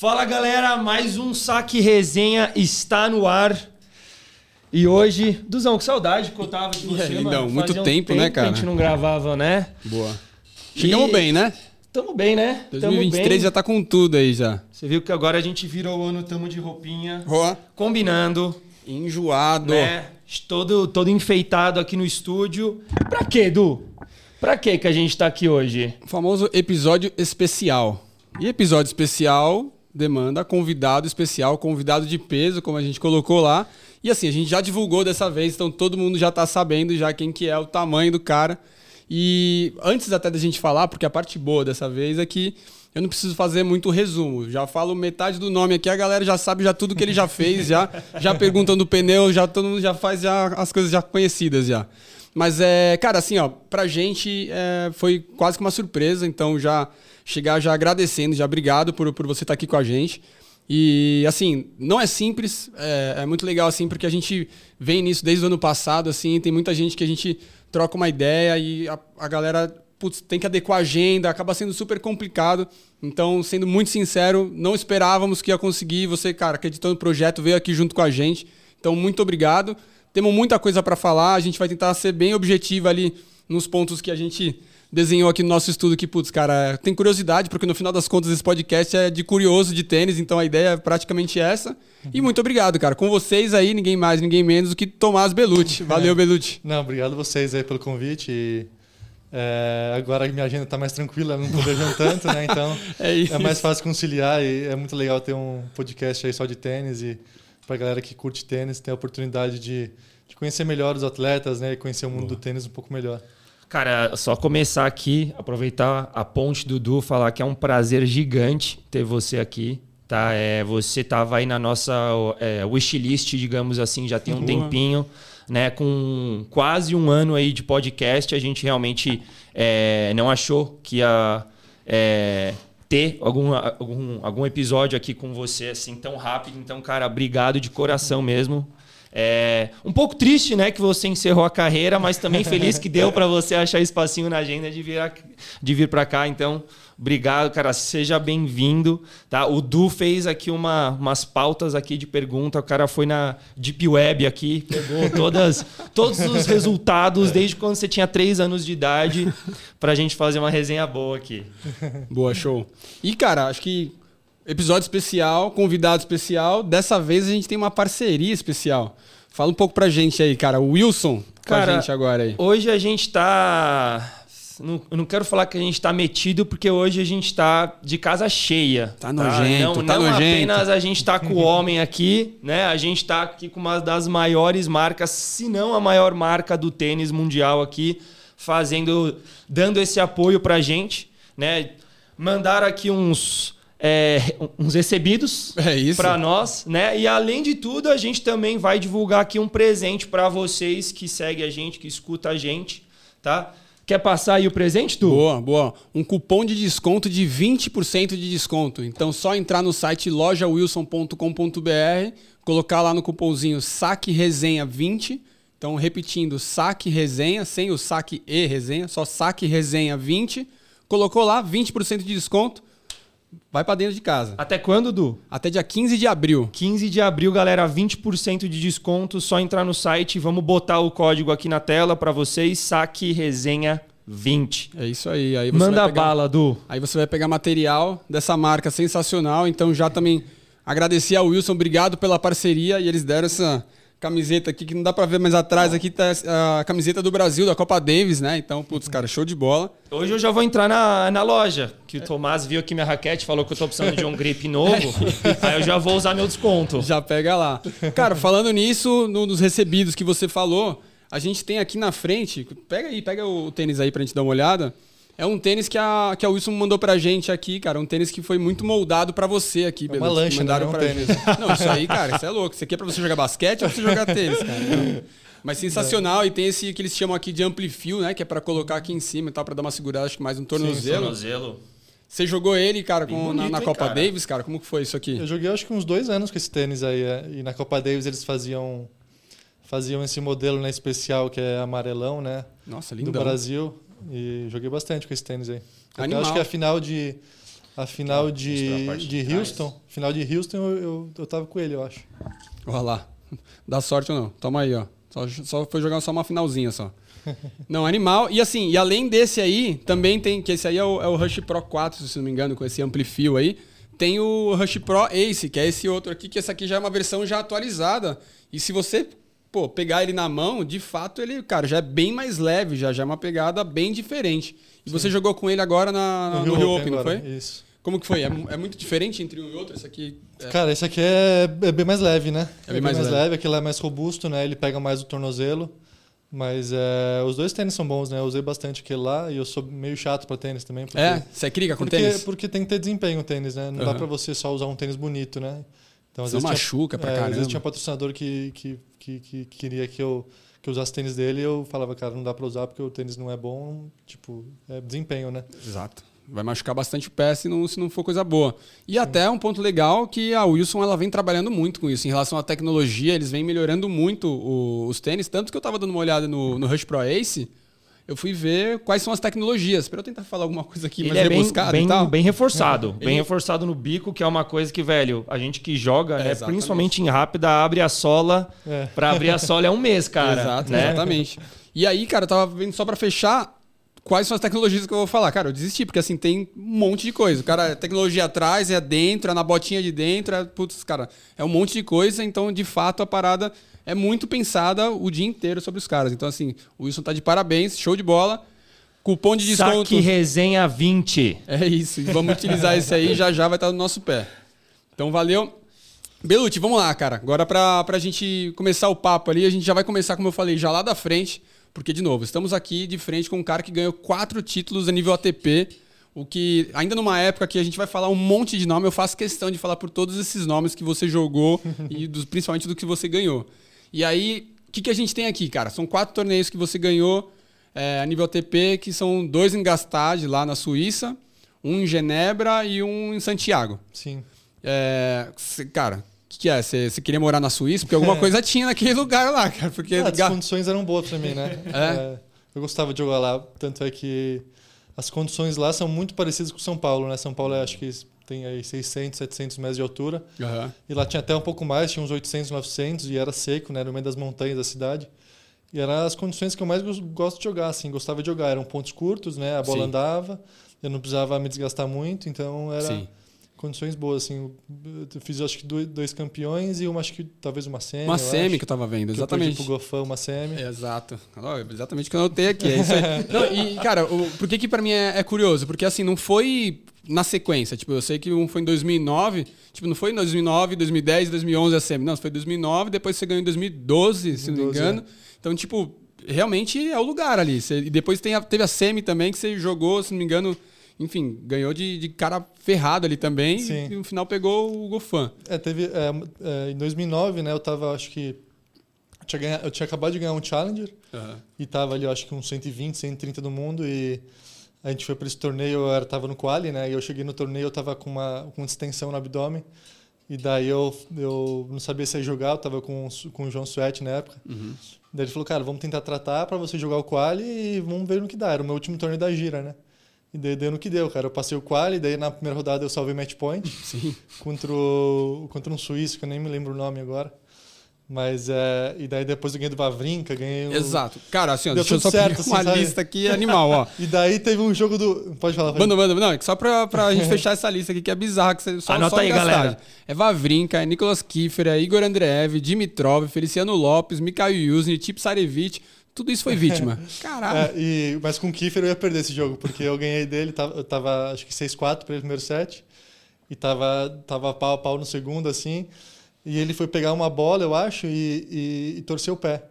Fala galera, mais um Saque Resenha está no ar. E hoje, Duzão, que saudade que eu tava de você, aí, mano. Muito Fazia um tempo, né, cara? Que a gente não gravava, né? Boa. Chegamos E- bem, né? Tamo bem, né? Tamo 2023 bem. já tá com tudo aí já. Você viu que agora a gente virou o ano, tamo de roupinha, Ó, combinando, enjoado. né? Todo, todo enfeitado aqui no estúdio. Pra quê, Du? Pra quê que a gente tá aqui hoje? O famoso episódio especial. E episódio especial demanda convidado especial, convidado de peso, como a gente colocou lá. E assim, a gente já divulgou dessa vez, então todo mundo já tá sabendo já quem que é o tamanho do cara. E antes até da gente falar, porque a parte boa dessa vez é que eu não preciso fazer muito resumo. Já falo metade do nome aqui, a galera já sabe já tudo que ele já fez, já, já perguntam do pneu, já todo mundo já faz já as coisas já conhecidas já. Mas é, cara, assim, ó, pra gente é, foi quase que uma surpresa, então já chegar já agradecendo, já obrigado por, por você estar aqui com a gente. E assim, não é simples, é, é muito legal assim, porque a gente vem nisso desde o ano passado, assim, tem muita gente que a gente troca uma ideia e a, a galera putz, tem que adequar a agenda, acaba sendo super complicado. Então, sendo muito sincero, não esperávamos que ia conseguir. Você, cara, acreditando no projeto, veio aqui junto com a gente. Então, muito obrigado. Temos muita coisa para falar, a gente vai tentar ser bem objetivo ali nos pontos que a gente desenhou aqui no nosso estudo que, putz, cara, tem curiosidade, porque no final das contas esse podcast é de curioso de tênis, então a ideia é praticamente essa. E muito obrigado, cara. Com vocês aí, ninguém mais, ninguém menos do que Tomás Belucci. Valeu, Belucci. Não, obrigado vocês aí pelo convite. E, é, agora minha agenda está mais tranquila, não tô viajando tanto, né? Então É é mais fácil conciliar e é muito legal ter um podcast aí só de tênis e para galera que curte tênis ter a oportunidade de, de conhecer melhor os atletas, né? E conhecer o mundo do tênis um pouco melhor. Cara, só começar aqui, aproveitar a ponte do Du, falar que é um prazer gigante ter você aqui. Tá? É, você estava aí na nossa é, wishlist, digamos assim, já tem um Boa. tempinho, né? Com quase um ano aí de podcast, a gente realmente é, não achou que ia é, ter algum, algum, algum episódio aqui com você assim tão rápido. Então, cara, obrigado de coração mesmo. É, um pouco triste, né, que você encerrou a carreira, mas também feliz que deu para você achar espacinho na agenda de vir, a- de vir para cá. Então, obrigado, cara. Seja bem-vindo. Tá? O Du fez aqui uma, umas pautas aqui de pergunta. O cara foi na Deep Web aqui, pegou todas, todos os resultados desde quando você tinha 3 anos de idade pra gente fazer uma resenha boa aqui. Boa, show. E, cara, acho que episódio especial, convidado especial. Dessa vez a gente tem uma parceria especial. Fala um pouco pra gente aí, cara. O Wilson com Cara, a gente agora aí. Hoje a gente tá. Não, não quero falar que a gente tá metido, porque hoje a gente tá de casa cheia. Tá nojento, Não, tá não nojento. apenas a gente tá com o homem aqui, né? A gente tá aqui com uma das maiores marcas, se não a maior marca do tênis mundial aqui, fazendo, dando esse apoio pra gente, né? Mandaram aqui uns. É, uns recebidos É para nós, né? E além de tudo, a gente também vai divulgar aqui um presente para vocês que seguem a gente, que escuta a gente, tá? Quer passar aí o presente, Tu? Boa, boa. Um cupom de desconto de 20% de desconto. Então, só entrar no site lojawilson.com.br, colocar lá no cupomzinho saque resenha 20. Então, repetindo, saque resenha, sem o saque e resenha, só saque resenha 20. Colocou lá, 20% de desconto. Vai pra dentro de casa. Até quando, Du? Até dia 15 de abril. 15 de abril, galera, 20% de desconto. Só entrar no site, vamos botar o código aqui na tela para vocês, saque resenha 20. É isso aí. aí Manda pegar- bala, Du. Aí você vai pegar material dessa marca sensacional. Então já também agradecer ao Wilson, obrigado pela parceria. E eles deram essa camiseta aqui que não dá pra ver mais atrás. Aqui tá a camiseta do Brasil, da Copa Davis, né? Então, putz, cara, show de bola. Hoje eu já vou entrar na, na loja, que o Tomás viu aqui minha raquete, falou que eu tô precisando de um grip novo. aí eu já vou usar meu desconto. Já pega lá. Cara, falando nisso, no- nos recebidos que você falou, a gente tem aqui na frente. Pega aí, pega o tênis aí pra gente dar uma olhada. É um tênis que a, que a Wilson mandou pra gente aqui, cara. Um tênis que foi muito moldado pra você aqui, É uma lancha, Mandaram não é um pra tênis. Não, isso aí, cara, isso é louco. Isso aqui é pra você jogar basquete ou pra você jogar tênis, cara? Não. Mas sensacional. E tem esse que eles chamam aqui de amplifio, né? Que é pra colocar aqui em cima e tal, pra dar uma segurada, acho que mais no tornozelo. Tornozelo. Você jogou ele, cara, com, na, bonito, na hein, Copa cara? Davis, cara? Como que foi isso aqui? Eu joguei acho que uns dois anos com esse tênis aí. é, E na Copa Davis eles faziam faziam esse modelo né, especial que é amarelão, né? Nossa, Do lindão. Brasil. E joguei bastante com esse tênis aí. Animal. acho que a final de, A final a de, de de trás. Houston. Final de Houston eu, eu, eu tava com ele, eu acho. Olha lá. Dá sorte ou não? Toma aí, ó. Só, só foi jogar só uma finalzinha só. Não, animal. E assim, e além desse aí, também tem, que esse aí é o, é o Rush Pro 4, se não me engano, com esse Amplifio aí. Tem o Rush Pro Ace, que é esse outro aqui, que essa aqui já é uma versão já atualizada. E se você, pô, pegar ele na mão, de fato ele, cara, já é bem mais leve, já, já é uma pegada bem diferente. E você jogou com ele agora na, no, Rio Open, não foi? Isso. Como que foi? É, é muito diferente entre um e outro? Esse aqui é... Cara, esse aqui é, é bem mais leve, né? É bem mais leve. aquele é mais robusto, né? Ele pega mais o tornozelo. Mas é, os dois tênis são bons, né? Eu usei bastante aquele lá e eu sou meio chato pra tênis também. Porque, É? Você é criga com porque, tênis? porque tem que ter desempenho o tênis, né? Não dá Aham. pra você só usar um tênis bonito, né? Então, Senão tinha- machuca pra é, Às caramba. vezes tinha patrocinador que, que, que, que queria que eu, que eu usasse tênis dele e eu falava, cara, não dá pra usar porque o tênis não é bom. Tipo, é desempenho, né? Exato. Vai machucar bastante o pé se não, se não for coisa boa. E até um ponto legal que a Wilson ela vem trabalhando muito com isso. Em relação à tecnologia, eles vêm melhorando muito o- os tênis. Tanto que eu tava dando uma olhada no, no Rush Pro Ace, eu fui ver quais são as tecnologias. Para eu tentar falar alguma coisa aqui Ele mais é bem, rebuscada bem, e tal. bem reforçado. Ele- Bem reforçado no bico, que é uma coisa que, velho, a gente que joga, É, né, principalmente em rápida, abre a sola. É. Pra abrir a sola é um mês, cara. Exato, né? exatamente. E aí, cara, eu tava vendo só pra fechar quais são as tecnologias que eu vou falar. Cara, eu desisti, porque assim, tem um monte de coisa. O cara, é tecnologia atrás, é dentro, é na botinha de dentro, é, putz, cara, é um monte de coisa, então, de fato, a parada é muito pensada o dia inteiro sobre os caras. Então, assim, o Wilson tá de parabéns, show de bola. Cupom de desconto. Saque Resenha 20. É isso. Vamos utilizar esse aí, já já vai estar no nosso pé. Então, valeu. Belucci, vamos lá, cara. Agora, pra, pra gente começar o papo ali, a gente já vai começar, como eu falei, já lá da frente. Porque, de novo, estamos aqui de frente com um cara que ganhou quatro títulos a nível ATP. O que, ainda numa época que a gente vai falar um monte de nome, eu faço questão de falar por todos esses nomes que você jogou e dos, principalmente do que você ganhou. E aí, o que, que a gente tem aqui, cara? São quatro torneios que você ganhou é, a nível ATP, que são dois em Gastad, lá na Suíça, um em Genebra e um em Santiago. Sim. É, cara, o que, que é? Você queria morar na Suíça? Porque alguma coisa tinha naquele lugar lá, cara. Porque Ah, as condições eram boas pra mim, né? É? eu gostava de jogar lá. Tanto é que as condições lá são muito parecidas com São Paulo, né? São Paulo, é, acho que tem aí 600, 700 metros de altura. Aham. E lá tinha até um pouco mais, tinha uns 800, 900 e era seco, né? No meio das montanhas da cidade. E eram as condições que eu mais gos- gosto de jogar, assim. Gostava de jogar. Eram pontos curtos, né? A bola Sim. andava. Eu não precisava me desgastar muito, então era Sim. Condições boas, assim. Eu fiz, acho que, dois, campeões e uma, acho que talvez uma semi. Uma semi que eu tava vendo, exatamente. pro Gofão, uma semi. Exato. Exatamente o que eu anotei aqui. É isso aí. Não, e, cara, o, por que que pra mim é, é curioso? Porque, assim, não foi na sequência. Tipo, eu sei que um foi em 2009. Tipo, não foi em 2009, 2010, 2011 a semi. Não, foi 2009, depois você ganhou em 2012, se não me 2012, engano. Então, tipo, realmente é o lugar ali. Você- e depois tem a- teve a semi também, que você jogou, se não me engano... Enfim, ganhou de, de cara ferrado ali também. Sim. E no final pegou o Gofan. É, teve. é, é, em 2009, né? Eu tava, acho que. Eu tinha, ganha- eu tinha acabado de ganhar um Challenger e tava ali, eu acho que uns 120, 130 do mundo. E a gente foi para esse torneio, eu tava no quali, né? E eu cheguei no torneio, eu tava com uma, com distensão no abdômen. E daí eu, eu não sabia se ia jogar, eu tava com, com o João Suete na época. Daí ele falou, cara, vamos tentar tratar para você jogar o quali e vamos ver no que dá. Era o meu último torneio da gira, né? E daí deu no que deu, cara. Eu passei o quali, daí na primeira rodada eu salvei match point Sim. contra, o, contra um suíço, que eu nem me lembro o nome agora. Mas é. E daí depois eu ganhei do Vavrinka, ganhei o. Exato. Cara, assim, ó, Deu deixa eu tudo só certo, assim, uma sabe? lista aqui animal, ó. E daí teve um jogo do. Pode falar, Manda, manda, não, é que só pra, pra gente fechar essa lista aqui, que é bizarra, que você só Anota só aí, Gastad. galera. É Vavrinka, é Nicolas Kiefer, é Igor Andreev, Dimitrov, Feliciano Lopes, Mikhail Yuzny, Tip Sarevich, tudo isso foi vítima. Caralho. É, e, mas com o Kiefer eu ia perder esse jogo, porque eu ganhei dele, tava, eu tava acho que 6-4 pelo primeiro set, e tava, tava pau a pau no segundo, assim, e ele foi pegar uma bola, eu acho, e, e, e torceu o pé.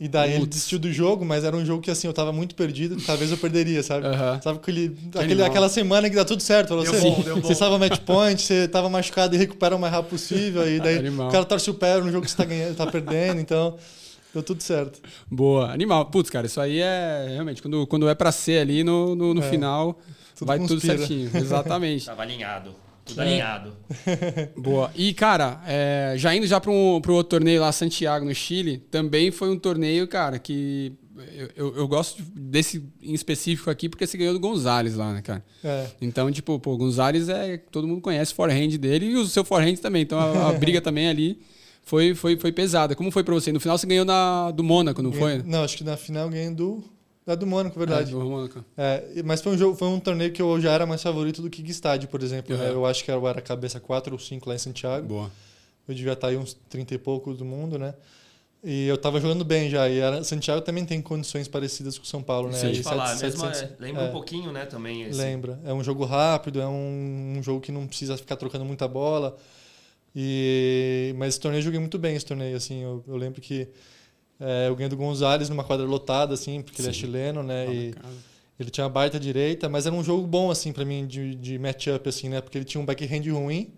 E daí ele Putz. desistiu do jogo, mas era um jogo que assim, eu tava muito perdido, talvez eu perderia, sabe? Sabe aquele, aquele, aquela semana que dá tudo certo, Deu você, bom, deu bom. você estava match point, você tava machucado e recupera o mais rápido possível, e daí Animal. o cara torce o pé no jogo que você tá, ganhando, tá perdendo, então deu tudo certo. Boa, animal. Putz, cara, isso aí é realmente, quando, quando é pra ser ali no, no, no É, final, tudo vai tudo conspira. certinho. Exatamente. Tava alinhado. Tudo É. alinhado. Boa. E, cara, é, já indo já para um, pro outro torneio lá, Santiago, no Chile, também foi um torneio, cara, que eu, eu, eu, gosto desse em específico aqui porque você ganhou do Gonzalez lá, né, cara? É. Então, tipo, pô, o Gonzalez é. Todo mundo conhece o forehand dele e o seu forehand também. Então a, a briga também ali foi, foi, foi pesada. Como foi pra você? No final você ganhou na, do Mônaco, não foi? Não, acho que na final ganhei do. Da do Mônaco, verdade. É, do Mônaco. É, mas foi um, jogo, foi um torneio que eu já era mais favorito do que Gstad, por exemplo. Uhum. Eu acho que eu era cabeça 4 ou 5 lá em Santiago. Boa. Eu devia estar aí uns 30 e poucos do mundo, né? E eu tava jogando bem já. E era, Santiago também tem condições parecidas com São Paulo, né? Sim, e falar, 7, mesmo 700, é, lembra é, um pouquinho, né, também. Esse. Lembra. É um jogo rápido, é um, um, jogo que não precisa ficar trocando muita bola. E, mas esse torneio eu joguei muito bem, esse torneio, assim. Eu, eu lembro que é, eu ganhei do Gonzalez numa quadra lotada, assim, porque Sim. ele é chileno, né? Ah, e ele tinha baita direita, mas era um jogo bom, assim, para mim, de, de matchup, assim, né? Porque ele tinha um backhand ruim.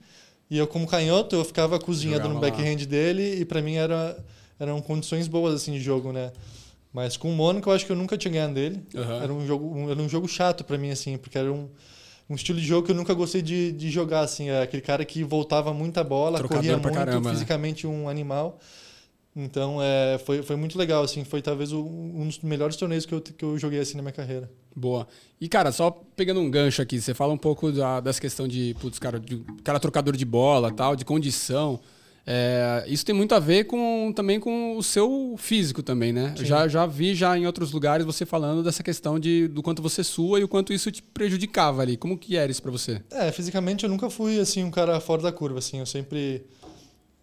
E eu, como canhoto, eu ficava cozinhando no backhand lá. dele e para mim era eram condições boas assim de jogo, né? Mas com o Mônaco eu acho que eu nunca tinha ganhado dele. Uhum. Era um jogo, um, era um jogo chato para mim assim, porque era um, um estilo de jogo que eu nunca gostei de, de jogar assim, é aquele cara que voltava muita bola, Trocador corria muito, caramba, né? fisicamente né? um animal. Então é, foi, foi muito legal, assim, foi talvez o, um dos melhores torneios que eu, que eu joguei assim na minha carreira. Boa. E, cara, só pegando um gancho aqui, você fala um pouco da, dessa questão de, putz, cara, de cara trocador de bola tal, de condição. É, isso tem muito a ver com também com o seu físico também, né? Já, já vi já em outros lugares você falando dessa questão de, do quanto você sua e o quanto isso te prejudicava ali. Como que era isso para você? É, fisicamente eu nunca fui assim um cara fora da curva, assim. Eu sempre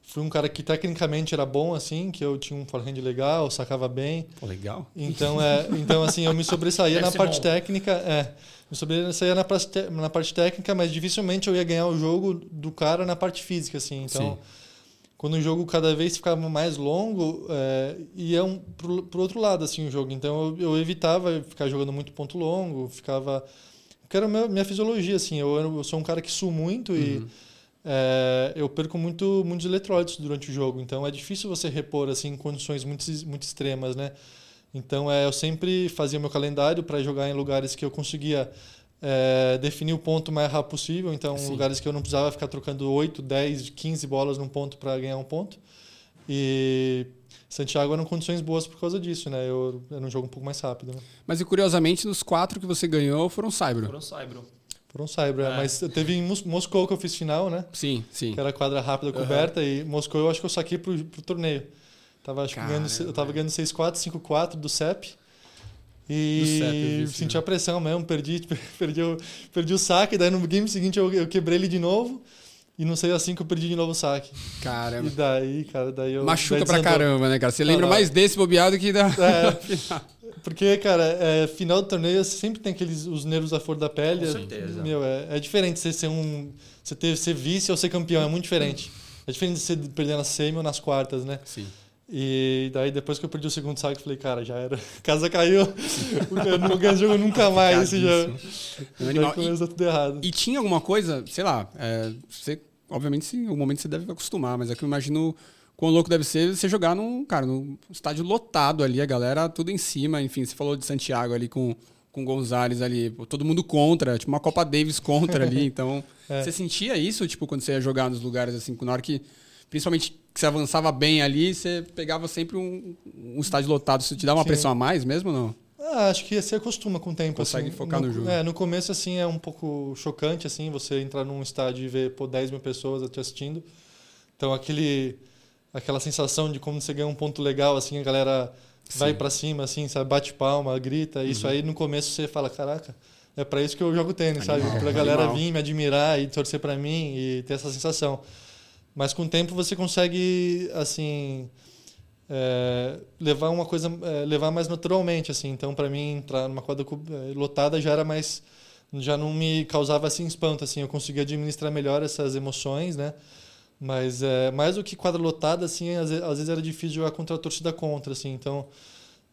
fui um cara que tecnicamente era bom, assim, que eu tinha um forehand legal, sacava bem. Pô, legal. Então, é, então assim, eu me sobressaía na parte bom. técnica. É, me sobressaía na na parte técnica, mas dificilmente eu ia ganhar o jogo do cara na parte física, assim. Então. Sim quando o jogo cada vez ficava mais longo, é, ia um, pro, pro outro lado assim o jogo. Então eu, eu evitava ficar jogando muito ponto longo, ficava porque era minha, minha fisiologia assim. Eu, eu sou um cara que suo muito uhum. e é, eu perco muito muitos eletrólitos durante o jogo. Então é difícil você repor assim em condições muito muito extremas, né? Então é, eu sempre fazia meu calendário para jogar em lugares que eu conseguia é, definir o ponto mais rápido possível. Então, Sim. lugares que eu não precisava ficar trocando 8, 10, 15 bolas num ponto para ganhar um ponto. E Santiago eram condições boas por causa disso, né? Eu, era um jogo um pouco mais rápido. Né? Mas e curiosamente, nos quatro que você ganhou foram Saibro. Foram Saibro. Foram Saibro, é. mas teve em Moscou que eu fiz final, né? Sim, sim. Que era quadra rápida coberta. Uhum. E Moscou eu acho que eu saquei pro, pro torneio. Tava, acho ganhando, eu tava ganhando 6-4, 5-4 do CEP. E senti a pressão mesmo, perdi, perdi, o, perdi o saque, daí no game seguinte eu, eu quebrei ele de novo. E não sei assim que eu perdi de novo o saque. Caramba. E daí, cara, daí eu. Machuca daí pra caramba, né, cara? Você lembra mais desse bobeado que da. É, porque, cara, é, final do torneio sempre tem aqueles os nervos à flor da pele. Com certeza. Meu, é, é diferente você ser um. Você ter, ser vice ou ser campeão, é muito diferente. É diferente de você perder na semi ou nas quartas, né? Sim. E daí depois que eu perdi o segundo saque, falei, cara, já era. A casa caiu. eu não ganho jogo nunca mais. Já, já começou tudo errado. E tinha alguma coisa, sei lá, é, você, obviamente em algum momento você deve acostumar, mas é que eu imagino quão louco deve ser você jogar num, cara, num estádio lotado ali, a galera tudo em cima, enfim, você falou de Santiago ali com com Gonzalez ali, todo mundo contra, tipo uma Copa Davis contra ali, então é. você sentia isso, tipo, quando você ia jogar nos lugares assim, na hora que principalmente que você avançava bem ali, você pegava sempre um, um estádio lotado. Isso te dá uma Sim. pressão a mais mesmo ou não? Ah, acho que você acostuma com o tempo. Consegue assim. focar no, no, jogo. É, no começo, assim, é um pouco chocante, assim, você entrar num estádio e ver pô, 10 mil pessoas te assistindo. Então, aquele, aquela sensação de como você ganha um ponto legal, assim, a galera Sim. vai para cima, assim, sabe? Bate palma, grita. Uhum. Isso aí, no começo, você fala, caraca, é para isso que eu jogo tênis, Animal. sabe? Pra galera Animal. vir me admirar e torcer para mim e ter essa sensação. Mas com o tempo você consegue, assim, é, levar uma coisa, é, levar mais naturalmente, assim. Então, para mim, entrar numa quadra é, lotada já era mais, já não me causava assim espanto, assim. Eu conseguia administrar melhor essas emoções, né? Mas é, mais do que quadra lotada, assim, às, às vezes era difícil jogar contra a torcida contra, assim. Então,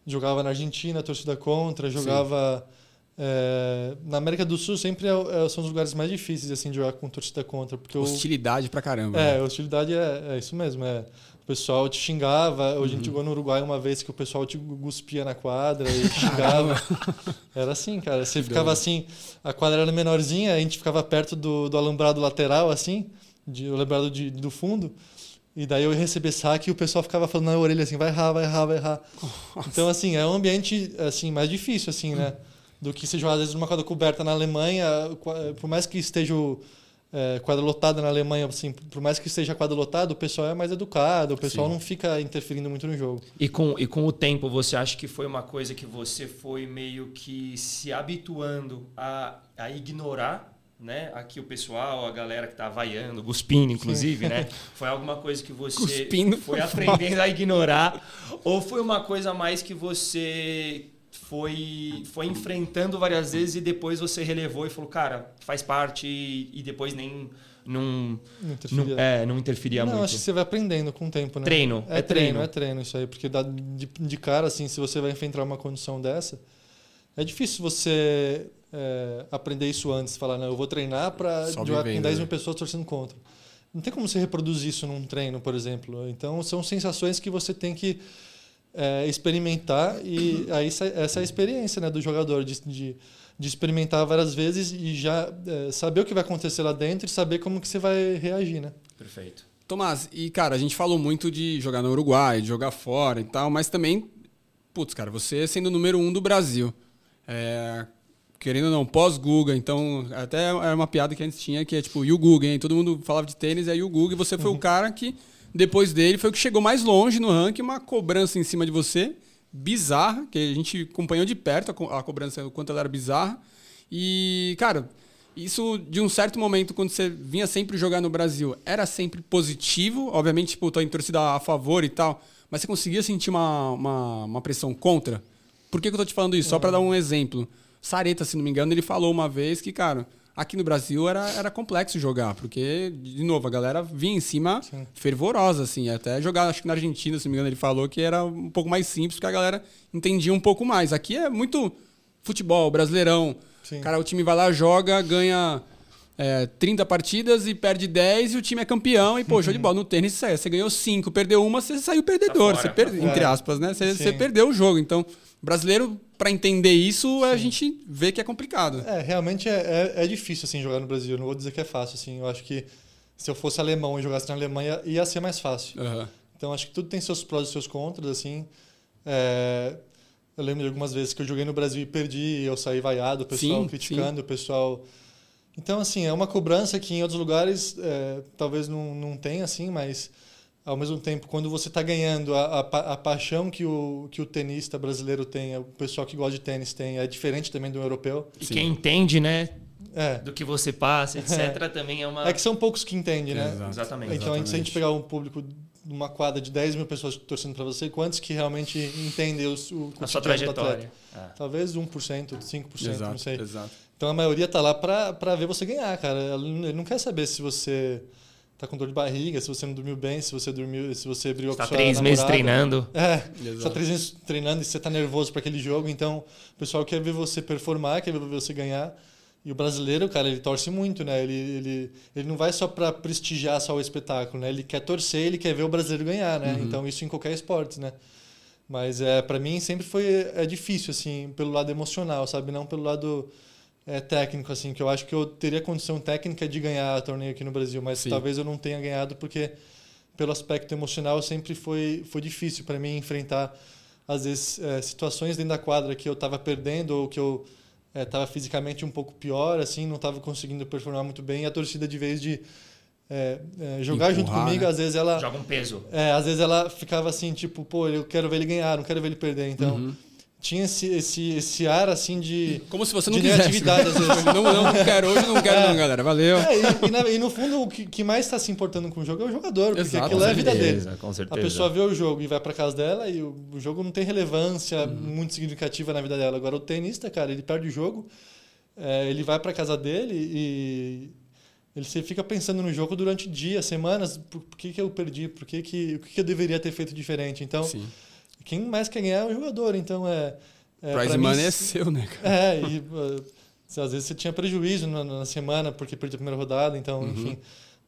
jogava na Argentina, torcida contra, jogava é, na América do Sul sempre é, é, são os lugares mais difíceis assim de jogar com torcida contra porque hostilidade o, pra caramba é né? hostilidade é, é, isso mesmo é o pessoal te xingava uhum. a gente jogou no Uruguai uma vez que o pessoal te guspia na quadra e xingava era assim cara você ficava assim a quadra era menorzinha a gente ficava perto do, do alambrado lateral assim de, o alambrado de, do fundo E daí eu ia receber saque e o pessoal ficava falando na orelha assim, vai errar, vai errar, vai errar. Nossa. Então, assim, é um ambiente assim mais difícil, assim, né? Do que se jogar, às vezes, numa quadra coberta na Alemanha, por mais que esteja é, quadra lotada na Alemanha, assim, por mais que esteja quadra lotada, o pessoal é mais educado, o pessoal Sim. não fica interferindo muito no jogo. E com, e com o tempo, você acha que foi uma coisa que você foi meio que se habituando a, a ignorar né? Aqui o pessoal, a galera que tá vaiando, cuspindo, inclusive, né? Foi alguma coisa que você cuspindo foi aprendendo a ignorar? Ou foi uma coisa mais que você foi, foi enfrentando várias vezes e depois você relevou e falou, cara, faz parte e, e depois nem. Não, não interferia, não, é, não interferia não, muito. acho que você vai aprendendo com o tempo, né? Treino. É, é treino, treino, é treino isso aí. Porque dá de, de cara, assim, se você vai enfrentar uma condição dessa, é difícil você é, aprender isso antes, falar, não, eu vou treinar para com 10 mil pessoas torcendo contra. Não tem como você reproduzir isso num treino, por exemplo. Então, são sensações que você tem que é, experimentar e aí essa é a experiência né, do jogador, de, de, de experimentar várias vezes e já é, saber o que vai acontecer lá dentro e saber como que você vai reagir, né? Perfeito. Tomás, e cara, a gente falou muito de jogar no Uruguai, de jogar fora e tal, mas também, putz, cara, você sendo o número um do Brasil, é, querendo ou não, pós-Guga, então até era uma piada que a gente tinha que é tipo, e o Guga, hein? Todo mundo falava de tênis, aí o Guga, e você foi uhum. o cara que, depois dele, foi o que chegou mais longe no ranking, uma cobrança em cima de você, bizarra, que a gente acompanhou de perto a, co a cobrança, o quanto ela era bizarra. E, cara, isso de um certo momento, quando você vinha sempre jogar no Brasil, era sempre positivo, obviamente, tipo, tô em torcida a favor e tal, mas você conseguia sentir uma, uma, uma pressão contra? Por que, que eu tô te falando isso? Só para dar um exemplo. Sareta, se não me engano, ele falou uma vez que, cara, aqui no Brasil era, era complexo jogar, porque, de novo, a galera vinha em cima Sim. fervorosa, assim. Até jogar, acho que na Argentina, se não me engano, ele falou que era um pouco mais simples, porque a galera entendia um pouco mais. Aqui é muito futebol, brasileirão. Sim. Cara, o time vai lá, joga, ganha é, 30 partidas e perde 10 e o time é campeão. E, pô, show de bola. No tênis, você ganhou 5, perdeu uma, você saiu perdedor. Tá fora, você per... Entre aspas, né? Você, você perdeu o jogo. Então, brasileiro, para entender isso, Sim. a gente vê que é complicado. É, realmente é, é, é, difícil assim, jogar no Brasil. Não vou dizer que é fácil. Assim. Eu acho que se eu fosse alemão e jogasse na Alemanha, ia ser mais fácil. Uhum. Então, acho que tudo tem seus prós e seus contras. assim. É... Eu lembro de algumas vezes que eu joguei no Brasil e perdi, eu saí vaiado, o pessoal sim, criticando, sim. o pessoal... Então, assim, é uma cobrança que em outros lugares é, talvez não, não tenha, assim, mas ao mesmo tempo, quando você está ganhando, a, a, a, paixão que o, que o tenista brasileiro tem, o pessoal que gosta de tênis tem, é diferente também do europeu. E Sim. quem entende, né? É. Do que você passa, etc., é. também é uma. É que são poucos que entendem, né? Exato. Exatamente. Então, Exatamente. se a gente pegar um público de uma quadra de 10 mil pessoas torcendo para você, quantos que realmente entendem os, o a sua trajetória? É. Talvez 1%, 5%, exato, não sei. Exato. Então a maioria tá lá para ver você ganhar, cara. Ele não quer saber se você tá com dor de barriga, se você não dormiu bem, se você dormiu, se você brigou tá com sua três namorada. meses treinando. É, está três meses treinando e você tá nervoso para aquele jogo, então o pessoal quer ver você performar, quer ver você ganhar. E o brasileiro, cara, ele torce muito, né? Ele, ele, ele não vai só para prestigiar só o espetáculo, né? Ele quer torcer, ele quer ver o brasileiro ganhar, né? Uhum. Então isso em qualquer esporte, né? Mas é para mim sempre foi é difícil assim, pelo lado emocional, sabe? Não pelo lado é, técnico, assim, que eu acho que eu teria condição técnica de ganhar a torneio aqui no Brasil, mas Sim. talvez eu não tenha ganhado porque pelo aspecto emocional sempre foi foi difícil para mim enfrentar às vezes é, situações dentro da quadra que eu estava perdendo ou que eu estava é, fisicamente um pouco pior, assim, não estava conseguindo performar muito bem. E a torcida de vez de é, é, jogar Empurrar, junto comigo, né? às vezes ela joga um peso. É, às vezes ela ficava assim, tipo, pô, eu quero ver ele ganhar, não quero ver ele perder. Então uhum tinha esse, esse, esse ar assim de. Como se você não quisesse. Atividade, às vezes. não, não, não quero hoje, não quero, é. não, galera. Valeu. É, e, e, na, e, no fundo, o que, que mais está se importando com o jogo é o jogador, porque Exato, aquilo é a vida dele. Com certeza. A pessoa vê o jogo e vai para casa dela e o, o, jogo não tem relevância uhum. muito significativa na vida dela. Agora, o tenista, cara, ele perde o jogo, é, ele vai para casa dele e. Ele fica pensando no jogo durante dias, semanas. Por, por que, que eu perdi? Por que, que, o que, que eu deveria ter feito diferente? Então, Sim quem mais quer ganhar é o jogador. Então é. é Prize money mim, é seu, né, cara? É, e às vezes você tinha prejuízo na, na, semana porque perdeu a primeira rodada, então, uhum. enfim.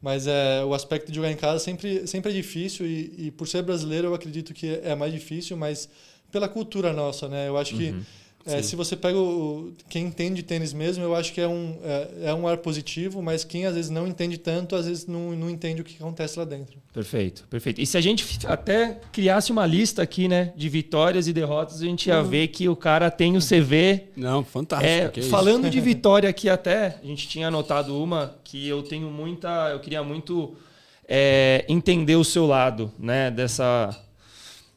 Mas é, o aspecto de jogar em casa sempre, sempre é difícil e, e, por ser brasileiro eu acredito que é mais difícil, mas pela cultura nossa, né? Eu acho que uhum. É, se você pega o, quem entende tênis mesmo, eu acho que é um, é, é, um ar positivo, mas quem às vezes não entende tanto, às vezes não, não entende o que acontece lá dentro. Perfeito, perfeito. E se a gente até criasse uma lista aqui, né, de vitórias e derrotas, a gente ia uhum. ver que o cara tem o CV. Não, fantástico. É, falando de vitória aqui até, a gente tinha anotado uma que eu tenho muita. Eu queria muito é, entender o seu lado, né, dessa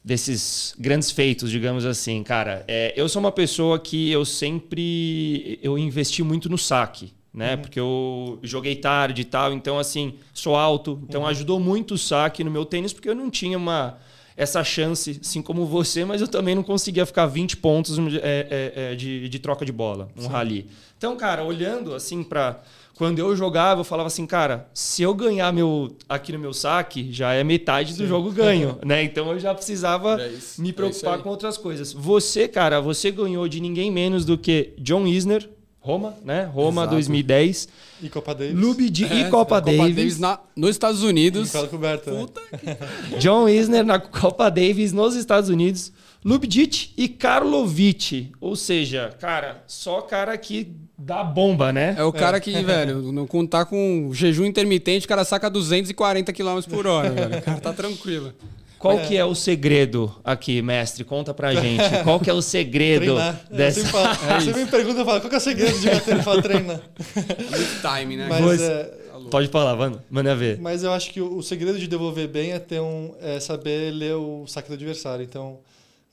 desses grandes feitos, digamos assim, cara. É, eu sou uma pessoa que eu sempre eu investi muito no saque, né? Uhum. Porque eu joguei tarde e tal, então assim sou alto, então uhum. ajudou muito o saque no meu tênis porque eu não tinha uma essa chance, assim como você, mas eu também não conseguia ficar 20 pontos é, é, é, de, de, troca de bola, um Sim. rally. Então, cara, olhando assim para quando eu jogava, eu falava assim, cara, se eu ganhar meu aqui no meu saque, já é metade do Sim. jogo ganho, né? Então eu já precisava é me é preocupar é com outras coisas. Você, cara, você ganhou de ninguém menos do que John Isner, Roma, né? Roma Exato. 2010. E Copa Davis. Lubidi é, e Copa, Davis. Copa Davis na, nos Estados Unidos. Coberta, né? Puta né? John Isner na Copa Davis nos Estados Unidos. Lubdic e Karlovic. Ou seja, cara, só cara que dá bomba, né? É o cara é. que, velho, não contar com jejum intermitente, o cara saca 240 km por hora, velho. O cara tá tranquilo. Qual é. que é o segredo aqui, mestre? Conta pra gente. Qual que é o segredo treinar. dessa... É você me pergunta, eu falo, qual que é o segredo de bater? Ele fala, treina. Muito time, né? Mas, é... Pode falar, mano. Manda ver. Mas eu acho que o, segredo de devolver bem é, ter um, é saber ler o saque do adversário. Então,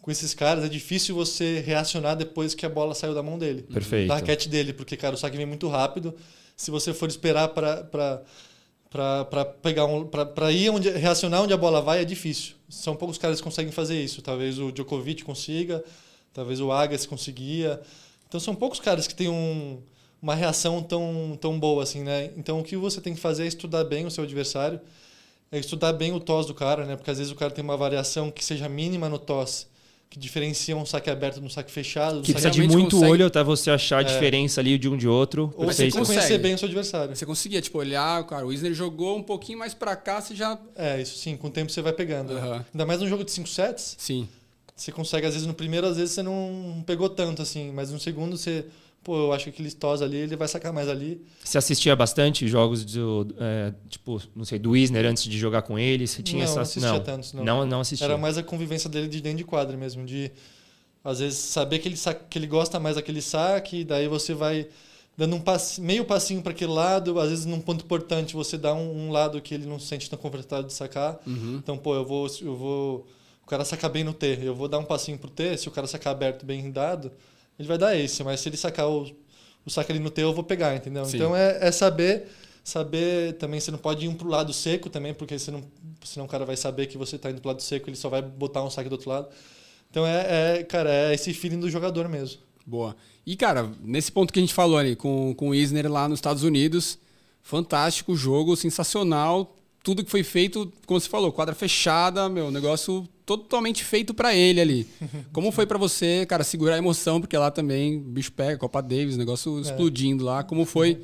com esses caras, é difícil você reacionar depois que a bola saiu da mão dele. Perfeito. Da raquete dele, porque, cara, o saque vem muito rápido. Se você for esperar para para pegar um para ir onde reacionar onde a bola vai é difícil. São poucos caras que conseguem fazer isso. Talvez o Djokovic consiga, talvez o Agassi conseguia. Então são poucos caras que têm um, uma reação tão tão boa assim, né? Então o que você tem que fazer é estudar bem o seu adversário, é estudar bem o toss do cara, né? Porque às vezes o cara tem uma variação que seja mínima no toss que diferencia um saque aberto de um saque fechado. Que precisa de muito consegue... olho até você achar a é. diferença ali de um de outro. Ou você conhecer bem o seu adversário. Você conseguia, tipo, olhar, cara, o Wisner jogou um pouquinho mais para cá, você já... É, isso sim, com o tempo você vai pegando. Uhum. Ainda mais num jogo de 5 sets. Sim. Você consegue, às vezes, no primeiro, às vezes você não pegou tanto, assim, mas no segundo você pô, eu acho que aquele Stoss ali, ele vai sacar mais ali. Você assistia bastante jogos do, é, tipo, não sei, do Wisner antes de jogar com ele? Você tinha não, essa... assistia não, tantos, não. não. Não assistia. Era mais a convivência dele de dentro de quadra mesmo, de às vezes saber que ele, que ele gosta mais daquele saque, daí você vai dando um passe, meio passinho para aquele lado, às vezes num ponto importante você dá um, um, lado que ele não se sente tão confortável de sacar. Uhum. Então, pô, eu vou, eu vou, o cara sacar bem no T, eu vou dar um passinho pro T, se o cara sacar aberto bem dado, ele vai dar esse, mas se ele sacar o, o saque ali no T, eu vou pegar, entendeu? Sim. Então é, é saber saber também você não pode ir um pro lado seco também porque você não, senão o cara vai saber que você está indo pro lado seco ele só vai botar um saque do outro lado então é, é, cara, é esse feeling do jogador mesmo. Boa. E, cara, nesse ponto que a gente falou ali, com, com o Isner lá nos Estados Unidos, fantástico jogo, sensacional. Tudo que foi feito, como você falou, quadra fechada, meu, negócio totalmente feito para ele ali. Como foi para você, cara, segurar a emoção, porque lá também, bicho pega, Copa Davis, negócio é. explodindo lá. Como foi?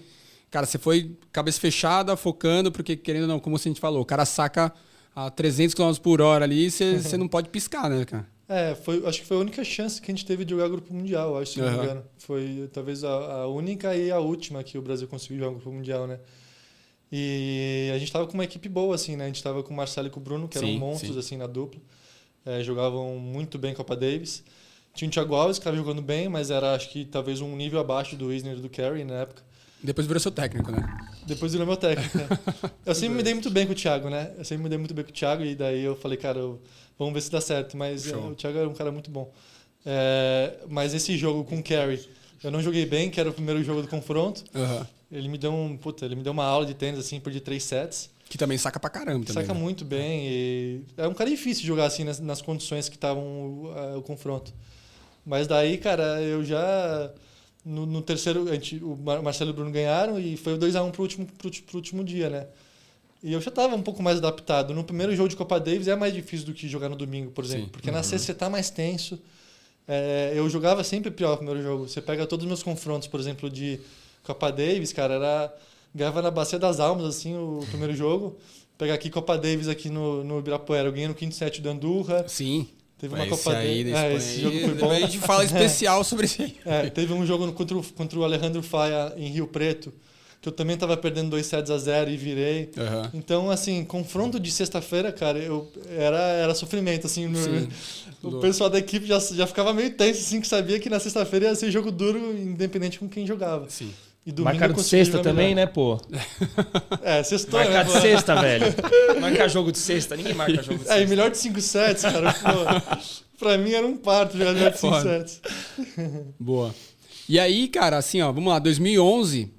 Cara, você foi cabeça fechada, focando, porque querendo ou não, como a gente falou, o cara saca a 300 km por hora ali, você, você não pode piscar, né, cara? É, foi, acho que foi a única chance que a gente teve de jogar grupo mundial, acho, se não me engano. Foi talvez a, a, única e a última que o Brasil conseguiu jogar grupo mundial, né? E a gente tava com uma equipe boa, assim, né? A gente tava com o Marcelo e com o Bruno, que sim, eram monstros, sim. assim, na dupla. É, jogavam muito bem Copa Davis. Tinha o Thiago Alves, que estava jogando bem, mas era, acho que, talvez um nível abaixo do Wisner e do Carey na época. Depois virou seu técnico, né? Depois virou meu técnico. Né? Eu sempre me dei muito bem com o Thiago, né? Eu sempre me dei muito bem com o Thiago e daí eu falei, cara, eu, vamos ver se dá certo. Mas é, o Thiago era um cara muito bom. É, mas esse jogo com o Kerry, eu não joguei bem, que era o primeiro jogo do confronto. Uhum. Ele me deu um, puta, ele me deu uma aula de tênis assim, por de três sets. Que também saca pra caramba também. Saca né? muito bem. E é um cara difícil jogar assim nas, nas condições que estavam o, o confronto. Mas daí, cara, eu já no, no terceiro, a gente, o Marcelo e o Bruno ganharam e foi o 2x1 pro último, pro, pro último dia, né? E eu já estava um pouco mais adaptado. No primeiro jogo de Copa Davis é mais difícil do que jogar no domingo, por exemplo. Sim. Porque uhum. na sexta você está mais tenso. É, eu jogava sempre pior no primeiro jogo. Você pega todos os meus confrontos, por exemplo, de Copa Davis, cara, era. Ganhava na Bacia das Almas, assim, o primeiro jogo. Pegar aqui Copa Davis aqui no, no Ibirapuera. Eu ganhei no quinto set do Andurra. Sim. Teve uma esse Copa aí, desse É, esse jogo foi depois bom. A gente fala especial sobre isso aí. É, teve um jogo no- contra o, contra o Alejandro Faia em Rio Preto, que eu também tava perdendo 2 sets a 0 e virei. Aham. Então, assim, confronto de sexta-feira, cara, eu era, era sofrimento, assim. no- Sim. o pessoal da equipe já, já ficava meio tenso, assim, que sabia que na sexta-feira ia ser jogo duro, independente com quem jogava. Sim. E domingo Marcar eu de sexta também, melhor. né, pô? É, sextou, Marcar né? de sexta, velho. Marcar jogo de sexta. Ninguém marca jogo de É, e sexta. melhor de 5 sets, cara. Pô, pra mim era um parto jogar melhor de 5 Foda. sets. Boa. E aí, cara, assim, ó, vamos lá, 2011,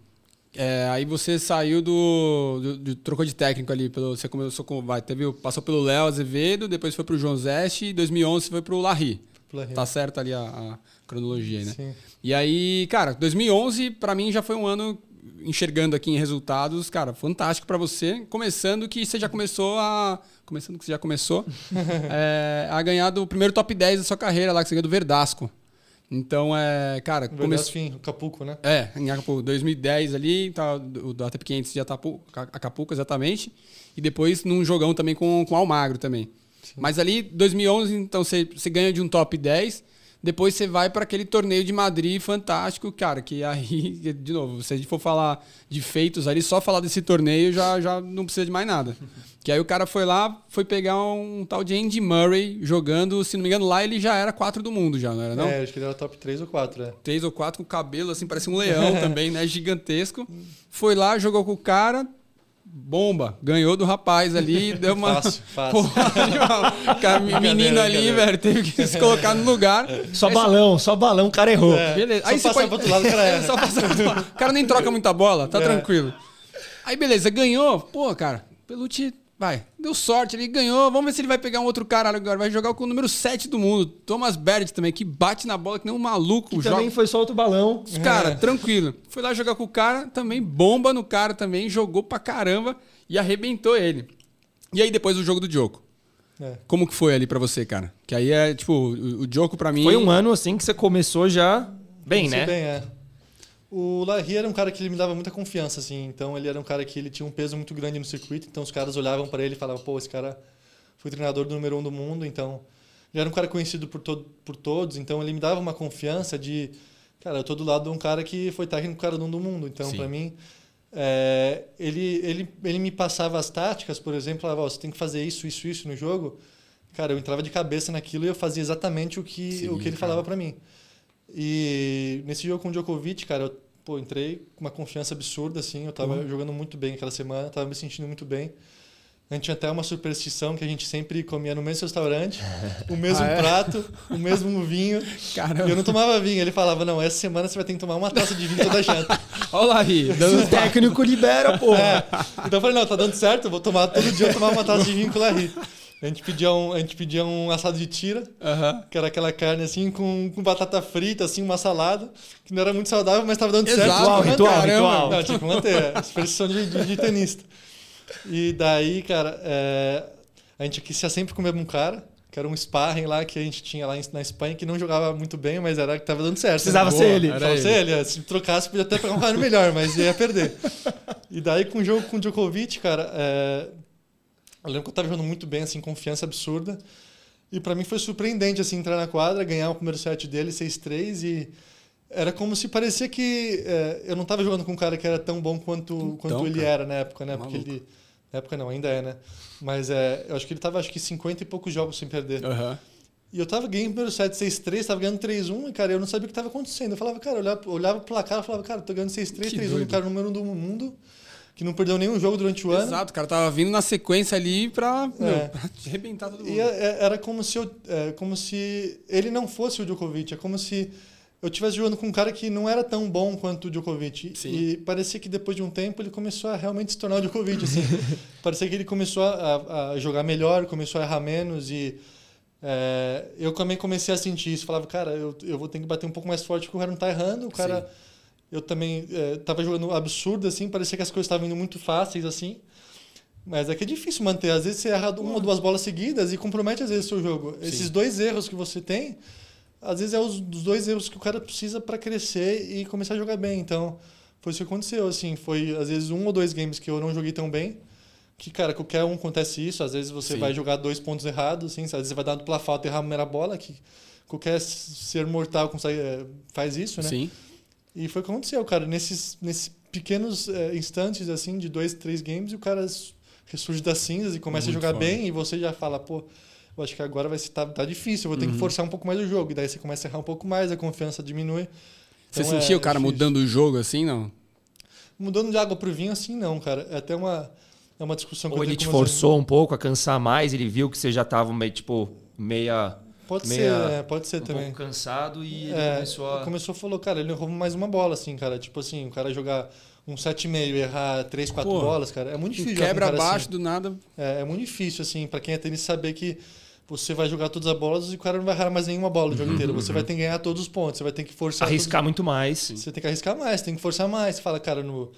é, aí você saiu do, do, do- trocou de técnico ali, pelo, você começou com, vai, teve, o- passou pelo Léo Azevedo, depois foi pro João Zeste, e 2011 foi pro Larry. Pela Tá certo ali a, a cronologia né? Sim. E aí, cara, 2011 pra mim já foi um ano enxergando aqui em resultados, cara, fantástico pra você, começando que você já começou a começando que você já começou é, a ganhar do primeiro top 10 da sua carreira lá que você ganhou do Verdasco. Então, é, cara, começou fim, o Capuco, né? é, em Acapulco, 2010 ali, tá, o do ATP 500 de Acapulco, exatamente. E depois num jogão também com, com Almagro também. Mas ali, 2011, então você, você ganha de um top 10. Depois você vai para aquele torneio de Madrid fantástico, cara, que aí, de novo, se a gente for falar de feitos ali, só falar desse torneio já, já não precisa de mais nada. Que aí o cara foi lá, foi pegar um tal de Andy Murray jogando, se não me engano, lá ele já era 4 do mundo já, não era não? É, acho que ele era top 3 ou 4, é. três ou quatro com cabelo, assim, parece um leão também, né? Gigantesco. Foi lá, jogou com o cara, bomba, ganhou do rapaz ali, deu uma. Fácil, fácil. Porra, menino ali, velho, teve que se colocar no lugar. Só balão, só balão, o cara errou. É, Beleza. Só Aí você passar pode... pro outro lado, o cara erra. Só passar pro outro lado. O cara nem troca muita bola, tá É. tranquilo. Aí, beleza, ganhou. Pô, cara, Pelucci, vai. Deu sorte, ele ganhou. Vamos ver se ele vai pegar um outro cara agora. Vai jogar com o número 7 do mundo. Thomas Barrett também, que bate na bola que nem um maluco. Que joga- também foi só outro balão. Cara, tranquilo. Foi lá jogar com o cara, também bomba no cara também, jogou pra caramba e arrebentou ele. E aí depois o jogo do Joko. É. Como que foi ali pra você, cara? Que aí é, tipo, o, o Joko pra mim... Foi um ano assim que você começou já bem, Comecei né? Bem, é. O Larry era um cara que ele me dava muita confiança, assim. Então ele era um cara que ele tinha um peso muito grande no circuito. Então os caras olhavam para ele e falavam, pô, esse cara foi treinador do número um do mundo. Então ele era um cara conhecido por, to por todos. Então ele me dava uma confiança de, cara, eu tô do lado de um cara que foi técnico cara do um do mundo. Então para mim é, ele, ele, ele me passava as táticas, por exemplo, falava, ó, você tem que fazer isso, isso, isso no jogo. Cara, eu entrava de cabeça naquilo e eu fazia exatamente o que, Sim, o que ele cara. falava para mim. E nesse jogo com o Djokovic, cara, eu pô, entrei com uma confiança absurda, assim. Eu tava Uhum. jogando muito bem aquela semana, tava me sentindo muito bem. A gente tinha até uma superstição que a gente sempre comia no mesmo restaurante, o mesmo Ah, é? prato, o mesmo vinho. Caramba. E eu não tomava vinho. Ele falava, não, essa semana você vai ter que tomar uma taça de vinho toda janta. Olha lá, Ri. O técnico libera, pô. É. Então eu falei, não, tá dando certo, vou tomar todo dia, eu tomava uma taça de vinho com o Larry. A gente pedia um, a gente pedia um assado de tira, Aham. que era aquela carne assim com, com batata frita, assim, uma salada, que não era muito saudável, mas tava dando certo. Exato, que ritual, manter. ritual. Não, tinha que manter, é, superstição de, de, de tenista. E daí, cara, é, a gente quis sempre comer um cara, que era um sparring lá que a gente tinha lá na Espanha, que não jogava muito bem, mas era que tava dando certo. Precisava né? ser ele. era Precisava ele. ser ele. é, Se trocasse, podia até pegar um cara melhor, mas ia perder. E daí, com o jogo com o Djokovic, cara, é, eu lembro que eu tava jogando muito bem, assim, confiança absurda. E pra mim foi surpreendente, assim, entrar na quadra, ganhar o primeiro set dele, 6-3, e era como se parecia que é, eu não tava jogando com um cara que era tão bom quanto, quanto ele cara. era na época, né? Porque Maluco. ele... Na época não, ainda é, né? Mas é, eu acho que ele tava, acho que 50 e poucos jogos sem perder. Aham. E eu tava ganhando o primeiro set 6-3, tava ganhando 3-1, e cara, eu não sabia o que tava acontecendo. Eu falava, cara, eu olhava, olhava pro placar e falava, cara, tô ganhando 6-3, Que 3-1, doido. o cara número um do mundo, que não perdeu nenhum jogo durante o ano. Exato, o cara tava vindo na sequência ali pra, meu, É. pra arrebentar todo mundo. E é- é- era como se, eu, é, como se ele não fosse o Djokovic. É como se eu estivesse jogando com um cara que não era tão bom quanto o Djokovic. Sim. E parecia que depois de um tempo ele começou a realmente se tornar o Djokovic. Assim. parecia que ele começou a, a jogar melhor, começou a errar menos. E é, eu também comecei a sentir isso. Falava, cara, eu, eu vou ter que bater um pouco mais forte porque o cara não tá errando. O cara. Eu também é, tava jogando absurdo, assim, parecia que as coisas estavam indo muito fáceis, assim. Mas é que é difícil manter. Às vezes você erra uma ou duas bolas seguidas e compromete às vezes o seu jogo. Esses dois erros que você tem, às vezes é os dois erros que o cara precisa para crescer e começar a jogar bem. Então, foi isso que aconteceu, assim, foi às vezes um ou dois games que eu não joguei tão bem. que, cara, qualquer um acontece isso. Às vezes você Sim. vai jogar dois pontos errados, assim, às vezes você vai dar dupla falta e errar a primeira bola, que qualquer ser mortal consegue, é, faz isso, né? Sim. E foi o que aconteceu, cara. Nesses, nesses pequenos é, instantes, assim, de dois, três games, e o cara ressurge das cinzas e começa Muito a jogar foda. bem, e você já fala, pô, eu acho que agora vai ser, tá, tá difícil, eu vou ter Uhum. que forçar um pouco mais o jogo. E daí você começa a errar um pouco mais, a confiança diminui. Você Então, é- sentia o cara é difícil. mudando o jogo assim, não? Mudando de água pro vinho, assim, não, cara. É até uma, é uma discussão que Ou eu ele tenho te forçou um pouco a cansar mais, ele viu que você já tava meio, tipo, meia. Pode meia- ser, é, pode ser um também. pouco cansado e ele É, começou a. começou a falou, cara, ele errou mais uma bola, assim, cara. Tipo assim, o cara jogar um 7,5 e errar 3, 4 Pô, bolas, cara. É muito difícil. quebra um abaixo assim. do nada. É, é muito difícil, assim, pra quem é tênis saber que você vai jogar todas as bolas e o cara não vai errar mais nenhuma bola o jogo inteiro. Você vai ter que ganhar todos os pontos, você vai ter que forçar. arriscar todos- muito mais. Você tem que arriscar mais, tem que forçar mais. Você fala, cara, no.